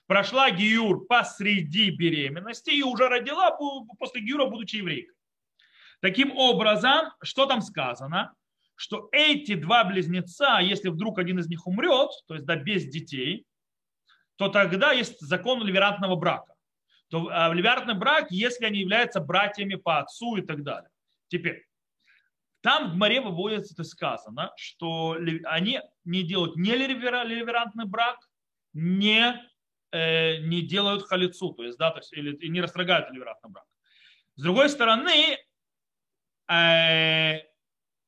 прошла гиюр посреди беременности и уже родила после гиюра, будучи еврейкой. Таким образом, что там сказано? Что эти два близнеца, если вдруг один из них умрет, то есть да, без детей, то тогда есть закон ливерантного брака. То а, ливерантный брак, если они являются братьями по отцу и так далее. Теперь, там в море выводится, это сказано, что они не делают не ливерантный брак, не, э, не делают халицу, то есть, да, то есть, или не растрагают ливерантный брак. С другой стороны, э,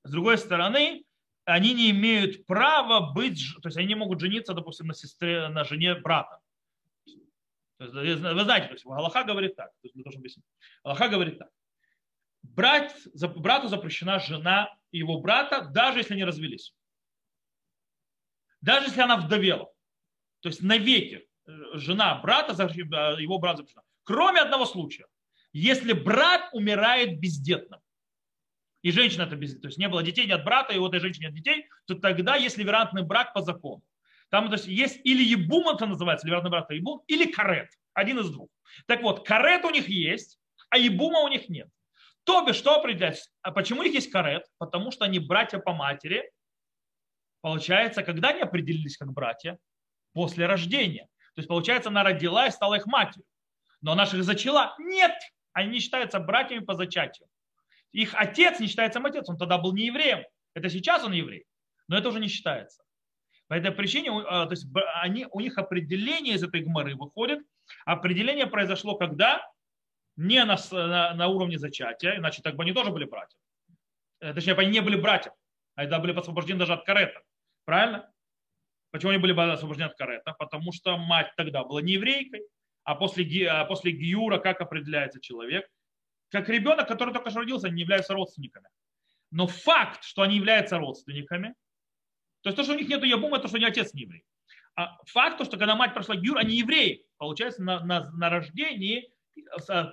с другой стороны, они не имеют права быть, то есть они могут жениться, допустим, на сестре, на жене брата. Есть, вы знаете, то есть Аллаха говорит так, то есть объяснить. Аллаха говорит так брать, брату запрещена жена его брата, даже если они развелись. Даже если она вдовела. То есть навеки э, жена брата, э, его брат запрещена. Кроме одного случая. Если брат умирает бездетным, и женщина это бездетная, то есть не было детей ни от брата, и у этой женщины нет детей, то тогда есть ливерантный брак по закону. Там то есть, есть или ебум, это называется, ливерантный брак, ебум, или карет. Один из двух. Так вот, карет у них есть, а ебума у них нет. То бишь, что определяется? А почему у них есть карет? Потому что они братья по матери. Получается, когда они определились как братья? После рождения. То есть, получается, она родила и стала их матерью. Но она же их зачала? Нет! Они не считаются братьями по зачатию. Их отец не считается отец, он тогда был не евреем. Это сейчас он еврей, но это уже не считается. По этой причине а, то есть они, у них определение из этой гморы выходит. Определение произошло когда? Не на, на, на уровне зачатия, иначе так бы они тоже были братья. Э, точнее, они не были братья, а это были освобождены даже от карета. Правильно? Почему они были освобождены от карета? Потому что мать тогда была не еврейкой, а после, а после Гиюра как определяется человек? Как ребенок, который только что родился, они не являются родственниками. Но факт, что они являются родственниками, то есть то, что у них нет ябума, это то, что они отец не еврей. А факт, то, что когда мать прошла Гиюр, они евреи. Получается, на, на, на рождении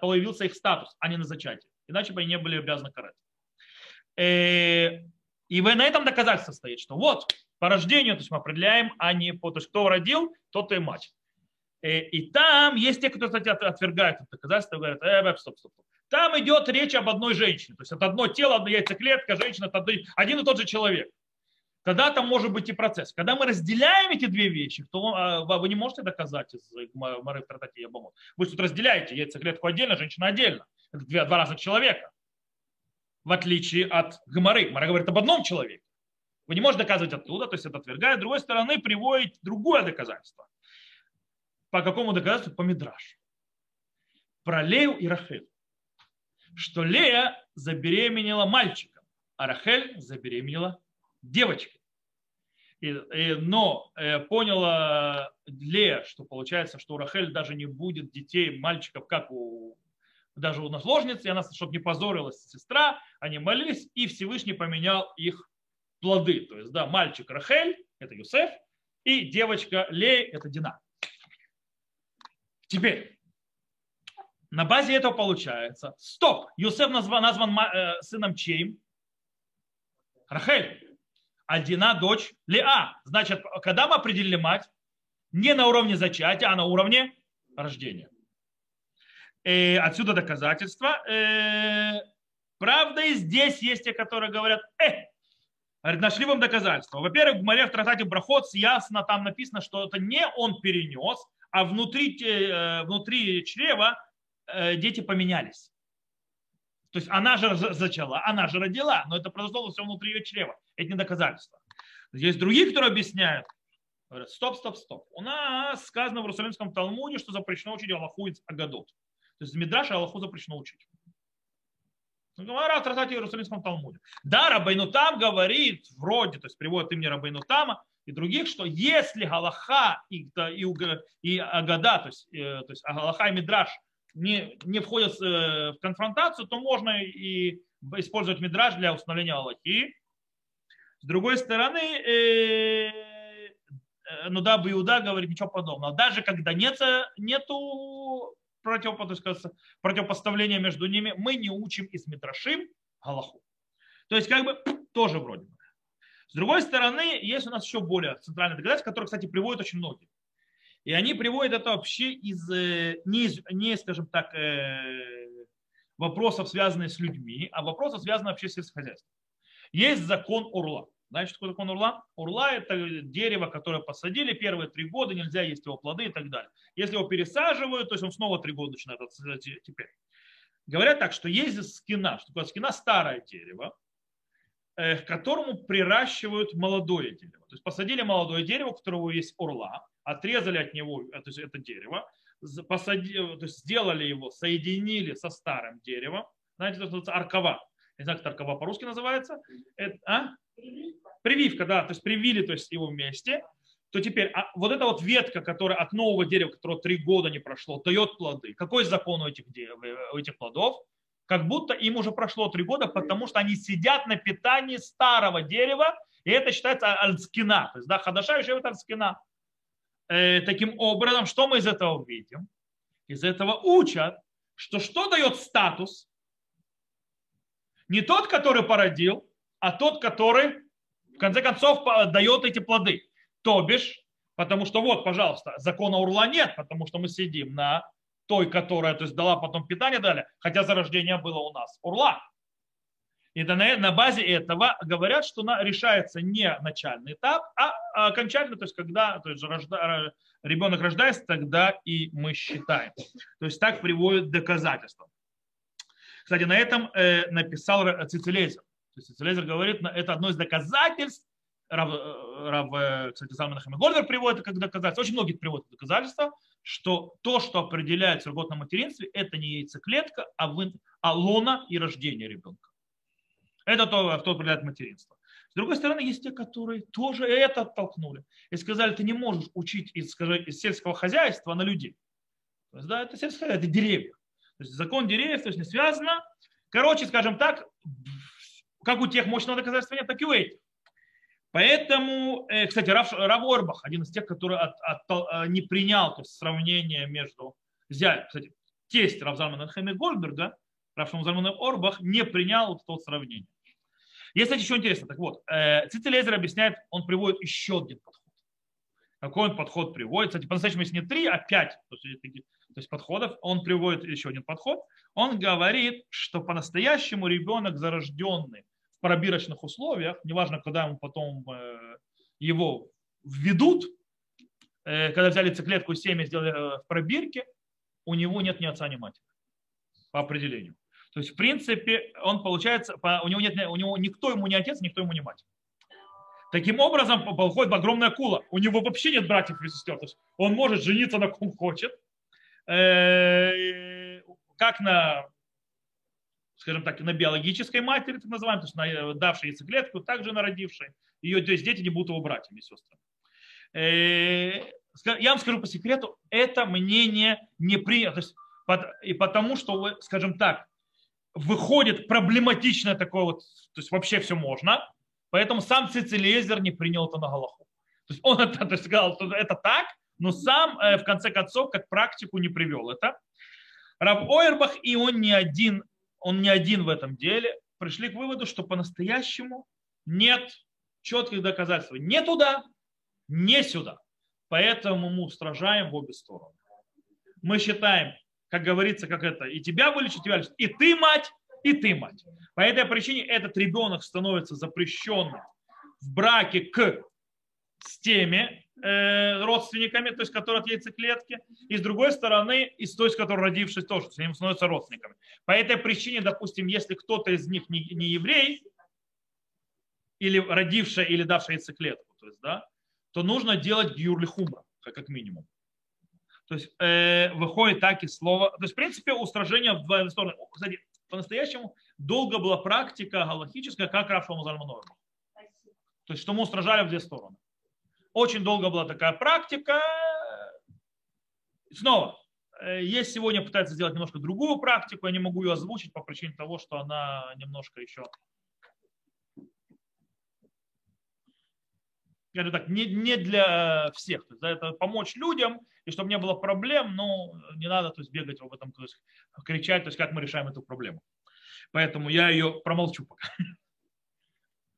появился их статус, а не на зачатии. Иначе бы они не были обязаны карать. Э, и на этом доказательство стоит, что вот по рождению, то есть мы определяем, а не по, то есть кто родил, тот и мать. Э, и там есть те, кто, кстати, отвергают это доказательство, говорят, э, стоп, стоп, стоп. Там идет речь об одной женщине. То есть это одно тело, одна яйцеклетка, женщина, это один и тот же человек тогда там может быть и процесс. Когда мы разделяем эти две вещи, то а, вы не можете доказать из Мары в Тратате Ябамот. Вы тут разделяете яйцеклетку отдельно, женщина отдельно. Это два, два разных человека. В отличие от Гмары. Гмара говорит об одном человеке. Вы не можете доказывать оттуда, то есть это отвергает. С другой стороны, приводит другое доказательство. По какому доказательству? По Мидраш. Про Лею и Рахель. Что Лея забеременела мальчиком, а Рахель забеременела девочкой. И, и, но э, поняла Лея, что получается, что у Рахель даже не будет детей, мальчиков, как у даже у наслужницы, и она, чтобы не позорилась сестра, они молились, и Всевышний поменял их плоды. То есть, да, мальчик Рахель, это Юсеф, и девочка Лей, это Дина. Теперь, на базе этого получается, стоп, Юсеф назван, назван э, сыном чьим? Рахель. А Дина дочь Леа. Значит, когда мы определили мать, не на уровне зачатия, а на уровне рождения. И отсюда доказательства. Э, правда, и здесь есть те, которые говорят, э, нашли вам доказательства. Во-первых, в Маре в трактате Брахот ясно там написано, что это не он перенес, а внутри, э, внутри чрева э, дети поменялись. То есть она же зачала, она же родила, но это произошло все внутри ее чрева. Это не доказательство. Есть другие, которые объясняют, говорят, стоп, стоп, стоп. У нас сказано в Иерусалимском Талмуде, что запрещено учить Аллаху из Агадот. То есть Мидраша Аллаху запрещено учить. Говорят в в Иерусалимском Талмуде. Да, Рабейну Там говорит, вроде, то есть приводит имени Рабейну Тама и других, что если Галаха и, и, и Агада, то есть, э, то есть Галаха и Мидраш не, не входят э, в конфронтацию, то можно и использовать Мидраш для установления Аллахи. С другой стороны, э, э, ну да, Иуда говорит ничего подобного. Даже когда нет, нету противопоставления между ними, мы не учим из Митрашим Галаху. То есть как бы тоже вроде бы. С другой стороны, есть у нас еще более центральные доказательства, которые, кстати, приводят очень многие. И они приводят это вообще из, э, не, из, не скажем так, э, вопросов, связанных с людьми, а вопросов, связанных вообще с сельскохозяйством. Есть закон Урла. Знаете, что такое закон урла? Урла – это дерево, которое посадили первые три года, нельзя есть его плоды и так далее. Если его пересаживают, то есть он снова три года начинает теперь. Говорят так, что есть скина. Что такое скина? Старое дерево, э, к которому приращивают молодое дерево. То есть посадили молодое дерево, у которого есть урла, отрезали от него то есть это дерево, посадили, то есть сделали его, соединили со старым деревом. Знаете, это называется аркова. Не знаю, как аркова по-русски называется. Это, а? Прививка, да, то есть привили то есть его вместе, то теперь а вот эта вот ветка, которая от нового дерева, которого три года не прошло, дает плоды. Какой закон у этих, у этих плодов? Как будто им уже прошло три года, потому что они сидят на питании старого дерева, и это считается альскина. То есть, да, хадаша еще это альскина. Э, таким образом, что мы из этого видим? Из этого учат, что что дает статус? Не тот, который породил, а тот, который в конце концов дает эти плоды. То бишь, потому что вот, пожалуйста, закона урла нет, потому что мы сидим на той, которая то есть, дала потом питание дали, хотя зарождение было у нас урла. И на, на базе этого говорят, что решается не начальный этап, а окончательно, то есть когда то есть, рожда, ребенок рождается, тогда и мы считаем. То есть так приводят доказательства. Кстати, на этом э, написал Цицелезер. То есть Лезер говорит, это одно из доказательств, Рав, Рав кстати, Залман Гольдер приводит это как доказательство, очень многие приводят доказательства, что то, что определяется в работном материнстве, это не яйцеклетка, а, вы, а лона и рождение ребенка. Это то, кто определяет материнство. С другой стороны, есть те, которые тоже это оттолкнули и сказали, ты не можешь учить из, скажем, из сельского хозяйства на людей. То есть, да, это сельское хозяйство, это деревья. То есть закон деревьев, то есть не связано. Короче, скажем так, как у тех мощного доказательства нет, так и у этих. Поэтому, э, кстати, Рав, Рав Орбах, один из тех, который от, от, э, не принял то есть, сравнение между взять, кстати, тесть Равзальмана Хеми Гольдберга, Рав Шамзальман Орбах не принял вот это сравнение. Есть, кстати, еще интересно. Так вот, э, Цицелезер объясняет, он приводит еще один подход. Какой он подход приводит? Кстати, по-настоящему, если не три, а пять то есть, то есть подходов, он приводит еще один подход. Он говорит, что по-настоящему ребенок зарожденный пробирочных условиях, неважно, когда ему потом э, его введут, э, когда взяли циклетку семя, сделали э, в пробирке, у него нет ни отца, ни матери по определению. То есть, в принципе, он получается, у него нет, у него никто ему не отец, никто ему не мать. Таким образом, выходит огромная акула. У него вообще нет братьев и сестер. То есть он может жениться на ком хочет, как на скажем так, на биологической матери, так называемой, то есть на э, давшей яйцеклетку, также на родившей. Ее, то есть дети не будут его братьями и сестрами. Э, я вам скажу по секрету, это мнение не принято. И потому что, скажем так, выходит проблематично такое вот, то есть вообще все можно, Поэтому сам Цицелезер не принял это на Галаху. То есть он это то есть, сказал, что это так, но сам э, в конце концов как практику не привел это. Раб Ойербах и он не один, он не один в этом деле, пришли к выводу, что по-настоящему нет четких доказательств. Не туда, не сюда. Поэтому мы устражаем в обе стороны. Мы считаем, как говорится, как это, и тебя вылечить, тебя вылечить, и ты мать, и ты мать. По этой причине этот ребенок становится запрещенным в браке к с теми родственниками, то есть которые от яйцеклетки, и с другой стороны, и с той, с которой родившись тоже, с ним становятся родственниками. По этой причине, допустим, если кто-то из них не, не еврей, или родившая, или давшая яйцеклетку, то есть, да, то нужно делать гюрли хумра, как минимум. То есть э, выходит так и слово. То есть, в принципе, устражение в две стороны. Кстати, по-настоящему долго была практика галактическая, как Раф Музальманор. То есть, что мы устражали в две стороны. Очень долго была такая практика. Снова, э, есть сегодня пытается сделать немножко другую практику, я не могу ее озвучить по причине того, что она немножко еще скажем так, не, не для всех. То есть, да, это помочь людям, и чтобы не было проблем, но не надо то есть, бегать об этом, то есть, кричать, то есть, как мы решаем эту проблему. Поэтому я ее промолчу пока.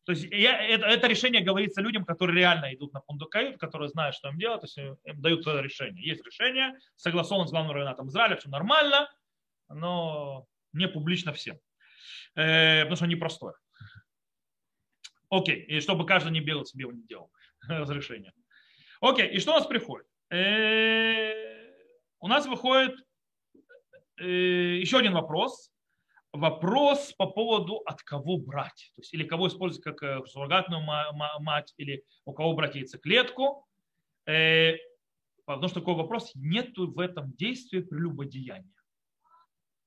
То есть я, это, это решение говорится людям, которые реально идут на пундукают, которые знают, что им делать, то есть им дают решение. Есть решение, согласовано с главным равенатом Израиля, все нормально, но не публично всем. Э, потому что непростое. Окей, и чтобы каждый не бегал себе не делал разрешение. Окей, и что у нас приходит? Э, у нас выходит э, еще один вопрос. Вопрос по поводу от кого брать. То есть, или кого использовать как э, суррогатную мать, или у кого брать яйцеклетку. Потому что такой вопрос, нет в этом действии прелюбодеяния.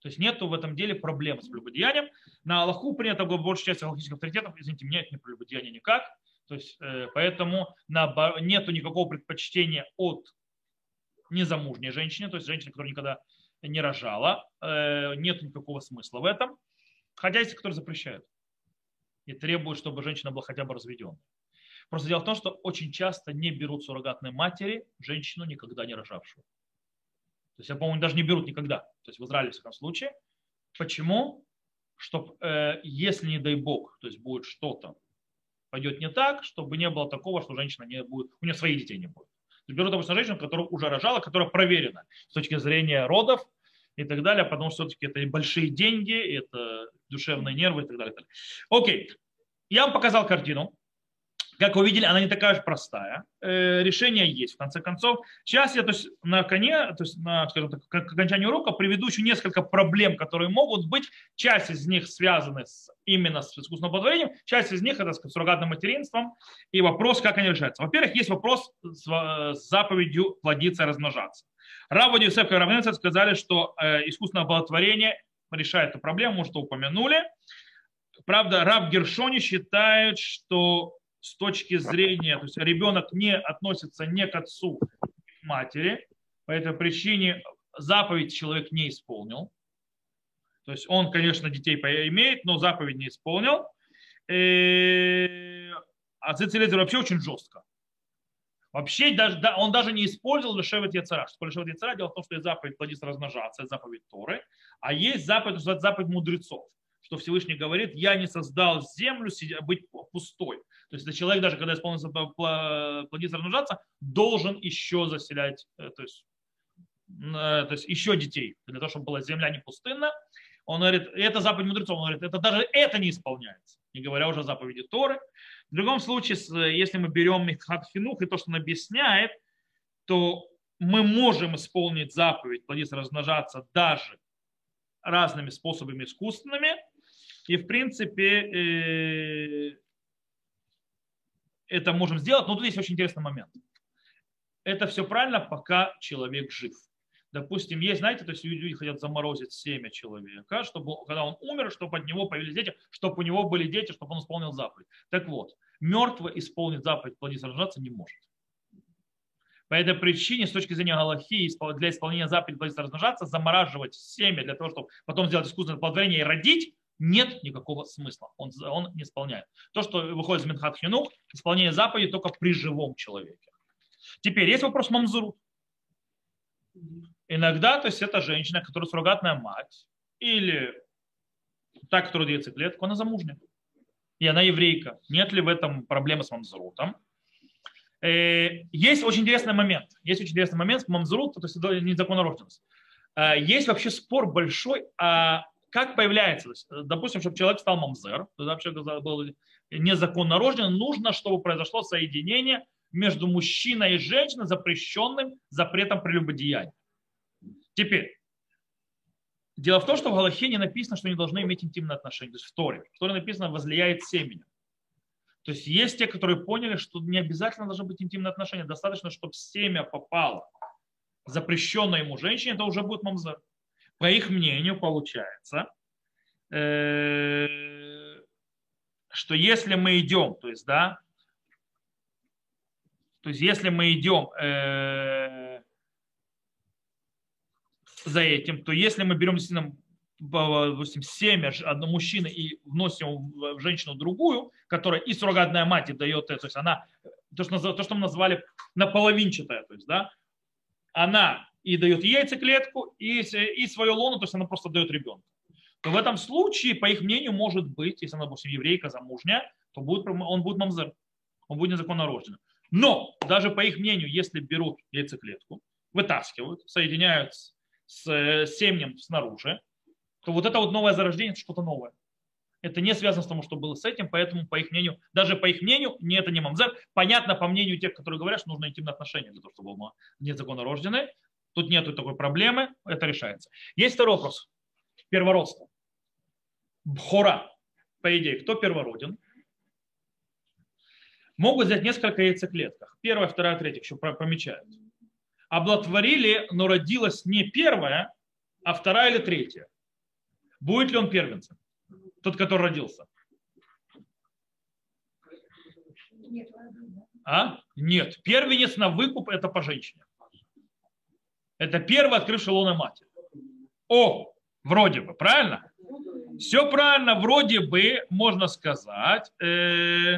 То есть нет в этом деле проблем с прелюбодеянием. На Аллаху принято большая часть аллахических авторитетов, извините, меня это не прелюбодеяние никак. То есть, э, поэтому нет никакого предпочтения от незамужней женщины, то есть женщины, которая никогда не рожала, э, нет никакого смысла в этом. Хотя есть, которые запрещают и требуют, чтобы женщина была хотя бы разведенной. Просто дело в том, что очень часто не берут суррогатной матери женщину, никогда не рожавшую. То есть, я, по-моему, даже не берут никогда. То есть в Израиле, в всяком случае. Почему? Чтобы, э, если, не дай бог, то есть будет что-то пойдет не так, чтобы не было такого, что женщина не будет, у нее своих детей не будет. Берут обычно женщину, которая уже рожала, которая проверена с точки зрения родов и так далее, потому что все-таки это большие деньги, это душевные нервы и так далее. Окей, я вам показал картину. Как вы видели, она не такая же простая. Э, решение есть, в конце концов. Сейчас я то есть, на коне, то есть на, скажем так, к окончанию урока приведу еще несколько проблем, которые могут быть. Часть из них связаны с, именно с искусственным оплодотворением, часть из них это с суррогатным материнством. И вопрос, как они решаются. Во-первых, есть вопрос с, с заповедью плодиться и размножаться. Рав Юсеф и Равнецер сказали, что э, искусственное оплодотворение решает эту проблему, что упомянули. Правда, Раб Гершони считает, что с точки зрения, то есть ребенок не относится не к отцу, а к матери, по этой причине заповедь человек не исполнил. То есть он, конечно, детей имеет, но заповедь не исполнил. И... А Цицелезер вообще очень жестко. Вообще даже, да, он даже не использовал Лешевет Яцера. Что Лешевет Яцера? Дело в том, что есть заповедь плодиться размножаться, это заповедь Торы, а есть заповедь, заповедь мудрецов что Всевышний говорит, я не создал землю быть пустой. То есть человек, даже когда исполнится плодиться, размножаться, должен еще заселять, э, то есть, э, то есть еще детей, для того, чтобы была земля не пустынна. Он говорит, это заповедь мудрецов, он говорит, это даже это не исполняется, не говоря уже о заповеди Торы. В другом случае, если мы берем Михат Финух и то, что он объясняет, то мы можем исполнить заповедь плодиться, размножаться даже разными способами искусственными, и, в принципе, э, это можем сделать. Но тут есть очень интересный момент. Это все правильно, пока человек жив. Допустим, есть, знаете, то есть люди хотят заморозить семя человека, чтобы, когда он умер, чтобы от него появились дети, чтобы у него были дети, чтобы он исполнил заповедь. Так вот, мертвый исполнить заповедь плодиться рождаться не может. По этой причине, с точки зрения Галахи, для исполнения заповеди плодиться размножаться, замораживать семя для того, чтобы потом сделать искусственное плодотворение и родить, нет никакого смысла. Он, он не исполняет. То, что выходит из Минхат Хинух, исполнение заповеди только при живом человеке. Теперь есть вопрос мамзурут. Иногда, то есть это женщина, которая суррогатная мать, или та, которая яйцеклетку, она замужняя. И она еврейка. Нет ли в этом проблемы с мамзрутом? Э, есть очень интересный момент. Есть очень интересный момент с мамзрут, то есть незаконнорожденность. Э, есть вообще спор большой, а как появляется, есть, допустим, чтобы человек стал мамзер, вообще был незаконно рожден, нужно, чтобы произошло соединение между мужчиной и женщиной, запрещенным запретом прелюбодеяния. Теперь, дело в том, что в Галахе не написано, что они должны иметь интимные отношения. То есть в Торе. В Торе написано «возлияет семенем». То есть есть те, которые поняли, что не обязательно должны быть интимные отношения. Достаточно, чтобы семя попало запрещенной ему женщине, это уже будет мамзар. По их мнению, получается, э, что если мы идем, то есть, да, то есть если мы идем э, за этим, то если мы берем действительно допустим, семя одного мужчины и вносим в женщину другую, которая и суррогатная мать и дает то есть она, то, что, то, что мы назвали наполовинчатая, то есть, да, она и дает яйцеклетку, и, и свое лоно, то есть она просто дает ребенка. То в этом случае, по их мнению, может быть, если она, допустим, еврейка замужняя, то будет, он будет мамзер, он будет незаконно рожден. Но даже по их мнению, если берут яйцеклетку, вытаскивают, соединяют с, с семенем снаружи, то вот это вот новое зарождение это что-то новое. Это не связано с тем, что было с этим, поэтому, по их мнению, даже по их мнению, не это не мамзер. Понятно, по мнению тех, которые говорят, что нужно интимные отношения для того, чтобы был незаконно рожденный. Тут нет такой проблемы, это решается. Есть второй вопрос. Первородство. Бхора. По идее, кто первороден? Могут взять несколько яйцеклетках. Первая, вторая, третья, еще помечают. Облатворили, но родилась не первая, а вторая или третья. Будет ли он первенцем? Тот, который родился. А? Нет. Первенец на выкуп это по женщине. Это первый открывший лона матери. О, вроде бы, правильно? Все правильно, вроде бы, можно сказать, э,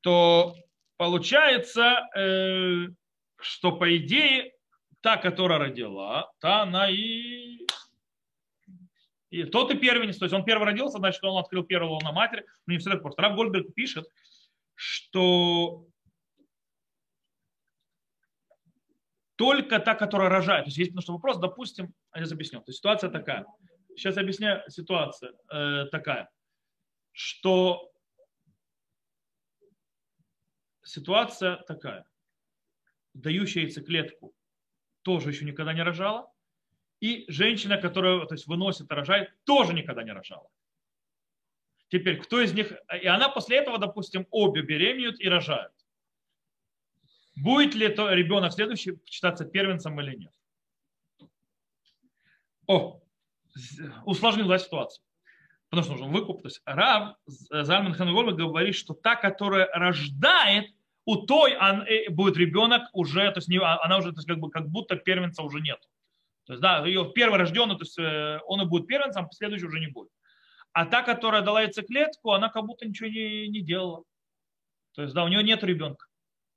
то получается, э, что по идее та, которая родила, та она и и тот и первенец, то есть он первый родился, значит, он открыл первого на матери. Но не все так просто. Рав Гольдберг пишет, что только та, которая рожает. То есть есть потому что вопрос, допустим, я объясню. То есть ситуация такая. Сейчас объясняю ситуацию э, такая, что ситуация такая. Дающая яйцеклетку тоже еще никогда не рожала, и женщина, которая то есть, выносит и рожает, тоже никогда не рожала. Теперь, кто из них... И она после этого, допустим, обе беременеют и рожают. Будет ли то ребенок следующий считаться первенцем или нет? О, усложнила ситуацию. Потому что нужен выкуп. То есть Рав Зальман Хангольма говорит, что та, которая рождает, у той э, будет ребенок уже, то есть она уже то есть как, бы, как будто первенца уже нет. То есть, да, ее перворожденный, то есть э, он и будет первенцем, а следующий уже не будет. А та, которая дала яйцеклетку, она как будто ничего не, не делала. То есть, да, у нее нет ребенка.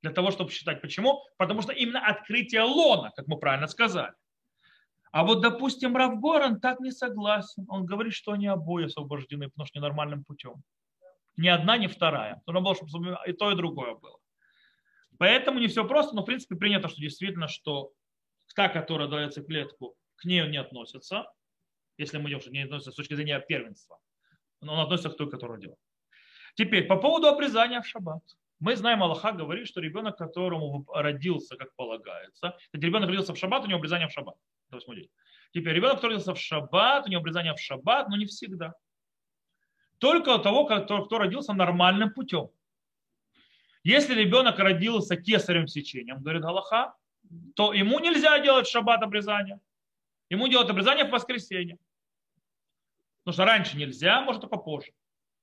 Для того, чтобы считать. Почему? Потому что именно открытие лона, как мы правильно сказали. А вот, допустим, Рав Горан так не согласен. Он говорит, что они обои освобождены, потому что ненормальным путем. Ни одна, ни вторая. Нужно было, чтобы и то, и другое было. Поэтому не все просто, но в принципе принято, что действительно, что та, которая дается клетку, к ней не относится, если мы идем, что не относится с точки зрения первенства. Но он относится к той, которая делает. Теперь, по поводу обрезания в шаббат. Мы знаем, Аллаха говорит, что ребенок, которому родился, как полагается, это ребенок родился в шаббат, у него обрезание в шаббат. Теперь, ребенок, который родился в шаббат, у него обрезание в шаббат, но не всегда. Только у того, кто, кто родился нормальным путем. Если ребенок родился кесарем сечением, говорит Аллаха, то ему нельзя делать шаббат обрезание. Ему делать обрезание в воскресенье. Потому что раньше нельзя, может только позже.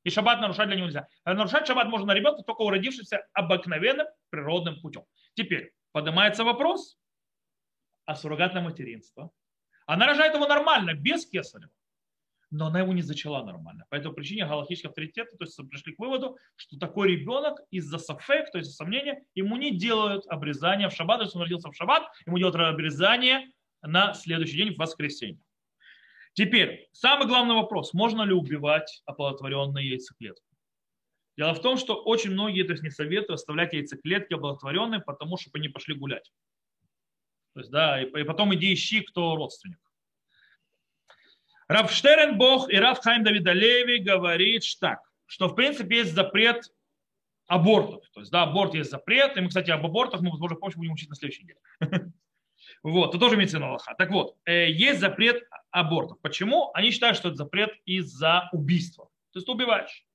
И шаббат нарушать для него нельзя. А нарушать шаббат можно на ребенка, только уродившийся обыкновенным природным путем. Теперь поднимается вопрос о суррогатном материнстве. Она рожает его нормально, без кесарева. но она его не зачала нормально. По этой причине галактические авторитеты то есть, пришли к выводу, что такой ребенок из-за сафек, то есть сомнения, ему не делают обрезание в шаббат, если он родился в шаббат, ему делают обрезание на следующий день в воскресенье. Теперь, самый главный вопрос, можно ли убивать оплодотворенные яйцеклетки? Дело в том, что очень многие то есть, не советуют оставлять яйцеклетки оплодотворенные, потому что они пошли гулять. То есть, да, и, потом иди ищи, кто родственник. Рав Штеренбох и Рав Хайм Давидалеви говорит так, что в принципе есть запрет абортов. То есть, да, аборт есть запрет. И мы, кстати, об абортах мы уже позже будем учить на следующей неделе. Вот, это тоже имеется на Аллаха. Так вот, э, есть запрет абортов. Почему? Они считают, что это запрет из-за убийства. То есть ты убиваешь.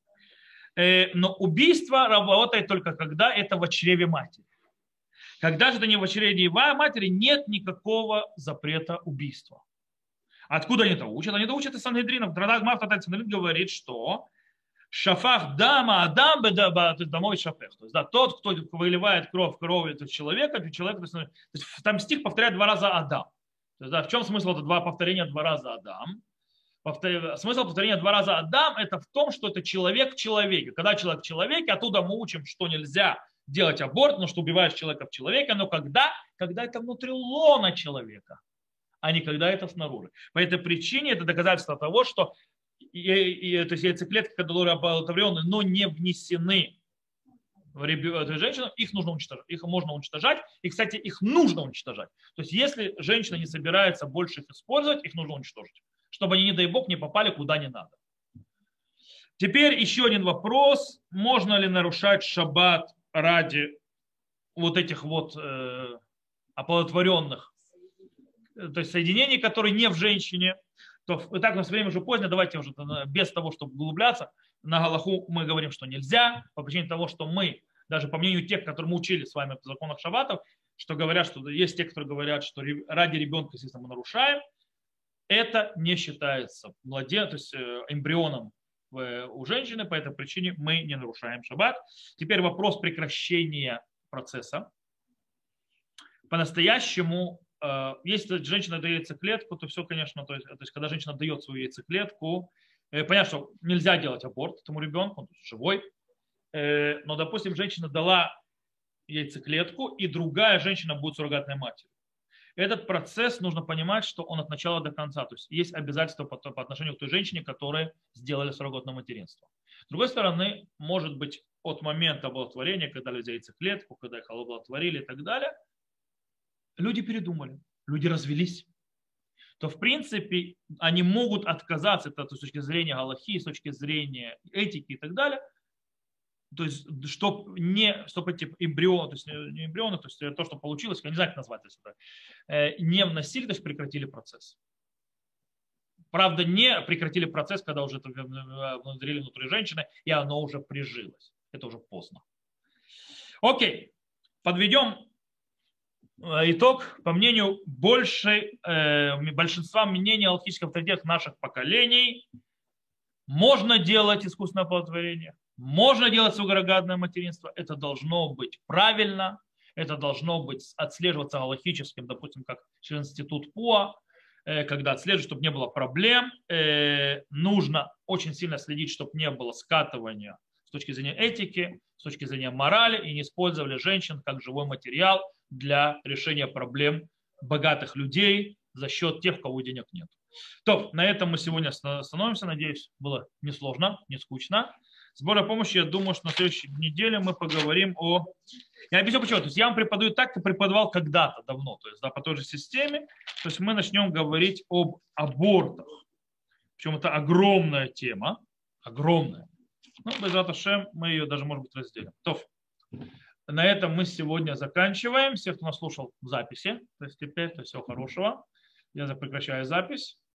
Э, но убийство работает только когда это в чреве матери. Когда же это не в чреве матери, нет никакого запрета убийства. Откуда они это учат? Они это учат из Сангедрина. Традат Мафта Санедрин говорит, что шафах дама адам домой шафех. То есть, да, тот, кто выливает кровь этого человека, этого человека, то есть, там стих повторяет два раза адам. То есть, да, в чем смысл это два повторения два раза адам? Повтор... Смысл повторения два раза Адам это в том, что это человек в человеке. Когда человек в человеке, оттуда мы учим, что нельзя делать аборт, но что убиваешь человека в человеке, но когда? Когда это внутри лона человека а не когда это снаружи. По этой причине это доказательство того, что и, и, то есть яйцеклетки, которые оплодотворены, но не внесены в эту женщину, их нужно уничтожать. Их можно уничтожать. И, кстати, их нужно уничтожать. То есть, если женщина не собирается больше их использовать, их нужно уничтожить. Чтобы они, не дай бог, не попали куда не надо. Теперь еще один вопрос. Можно ли нарушать шаббат ради вот этих вот э, оплодотворенных то есть соединение, которое не в женщине, то так у нас время уже поздно, давайте уже без того, чтобы углубляться, на Галаху мы говорим, что нельзя, по причине того, что мы, даже по мнению тех, которые мы учили с вами в законах шабатов, что говорят, что есть те, которые говорят, что ради ребенка, если мы нарушаем, это не считается младен, то есть э, эмбрионом у женщины, по этой причине мы не нарушаем шаббат. Теперь вопрос прекращения процесса. По-настоящему Э, если женщина дает яйцеклетку, то все, конечно, то есть, то есть когда женщина дает свою яйцеклетку, э, понятно, что нельзя делать аборт этому ребенку, он живой, э, но, допустим, женщина дала яйцеклетку, и другая женщина будет суррогатной матерью. Этот процесс нужно понимать, что он от начала до конца. То есть есть обязательства по, по отношению к той женщине, которая сделали суррогатное материнство. С другой стороны, может быть, от момента оплодотворения, когда люди яйцеклетку, когда их оплодотворили и так далее – люди передумали, люди развелись, то в принципе они могут отказаться это с точки зрения Галахи, с точки зрения этики и так далее, то есть, чтобы не, чтобы эти эмбрионы, то есть не эмбрионы, то есть то, что получилось, я не знаю, как назвать это, э, не вносили, то есть прекратили процесс. Правда, не прекратили процесс, когда уже это внедрили внутри женщины, и оно уже прижилось. Это уже поздно. Окей, подведем Э, итог, по мнению большей, э, большинства мнений алхимических авторитетов наших поколений, можно делать искусственное оплодотворение, можно делать суррогатное материнство, это должно быть правильно, это должно быть отслеживаться галактическим, допустим, как через институт ПУА, э, когда отслеживать, чтобы не было проблем, э, нужно очень сильно следить, чтобы не было скатывания с точки зрения этики, с точки зрения морали, и не использовали женщин как живой материал для решения проблем богатых людей за счет тех, у кого денег нет. То, на этом мы сегодня остановимся. Надеюсь, было несложно, не скучно. С Божьей помощью, я думаю, что на следующей неделе мы поговорим о... Я объясню почему. То есть я вам преподаю так, как преподавал когда-то давно, то есть да, по той же системе. То есть мы начнем говорить об абортах. Причем это огромная тема, огромная. Ну, без Шем мы ее даже, может быть, разделим. То, на этом мы сегодня заканчиваем. Всех, кто нас слушал в записи, то есть теперь то всего хорошего. Я прекращаю запись.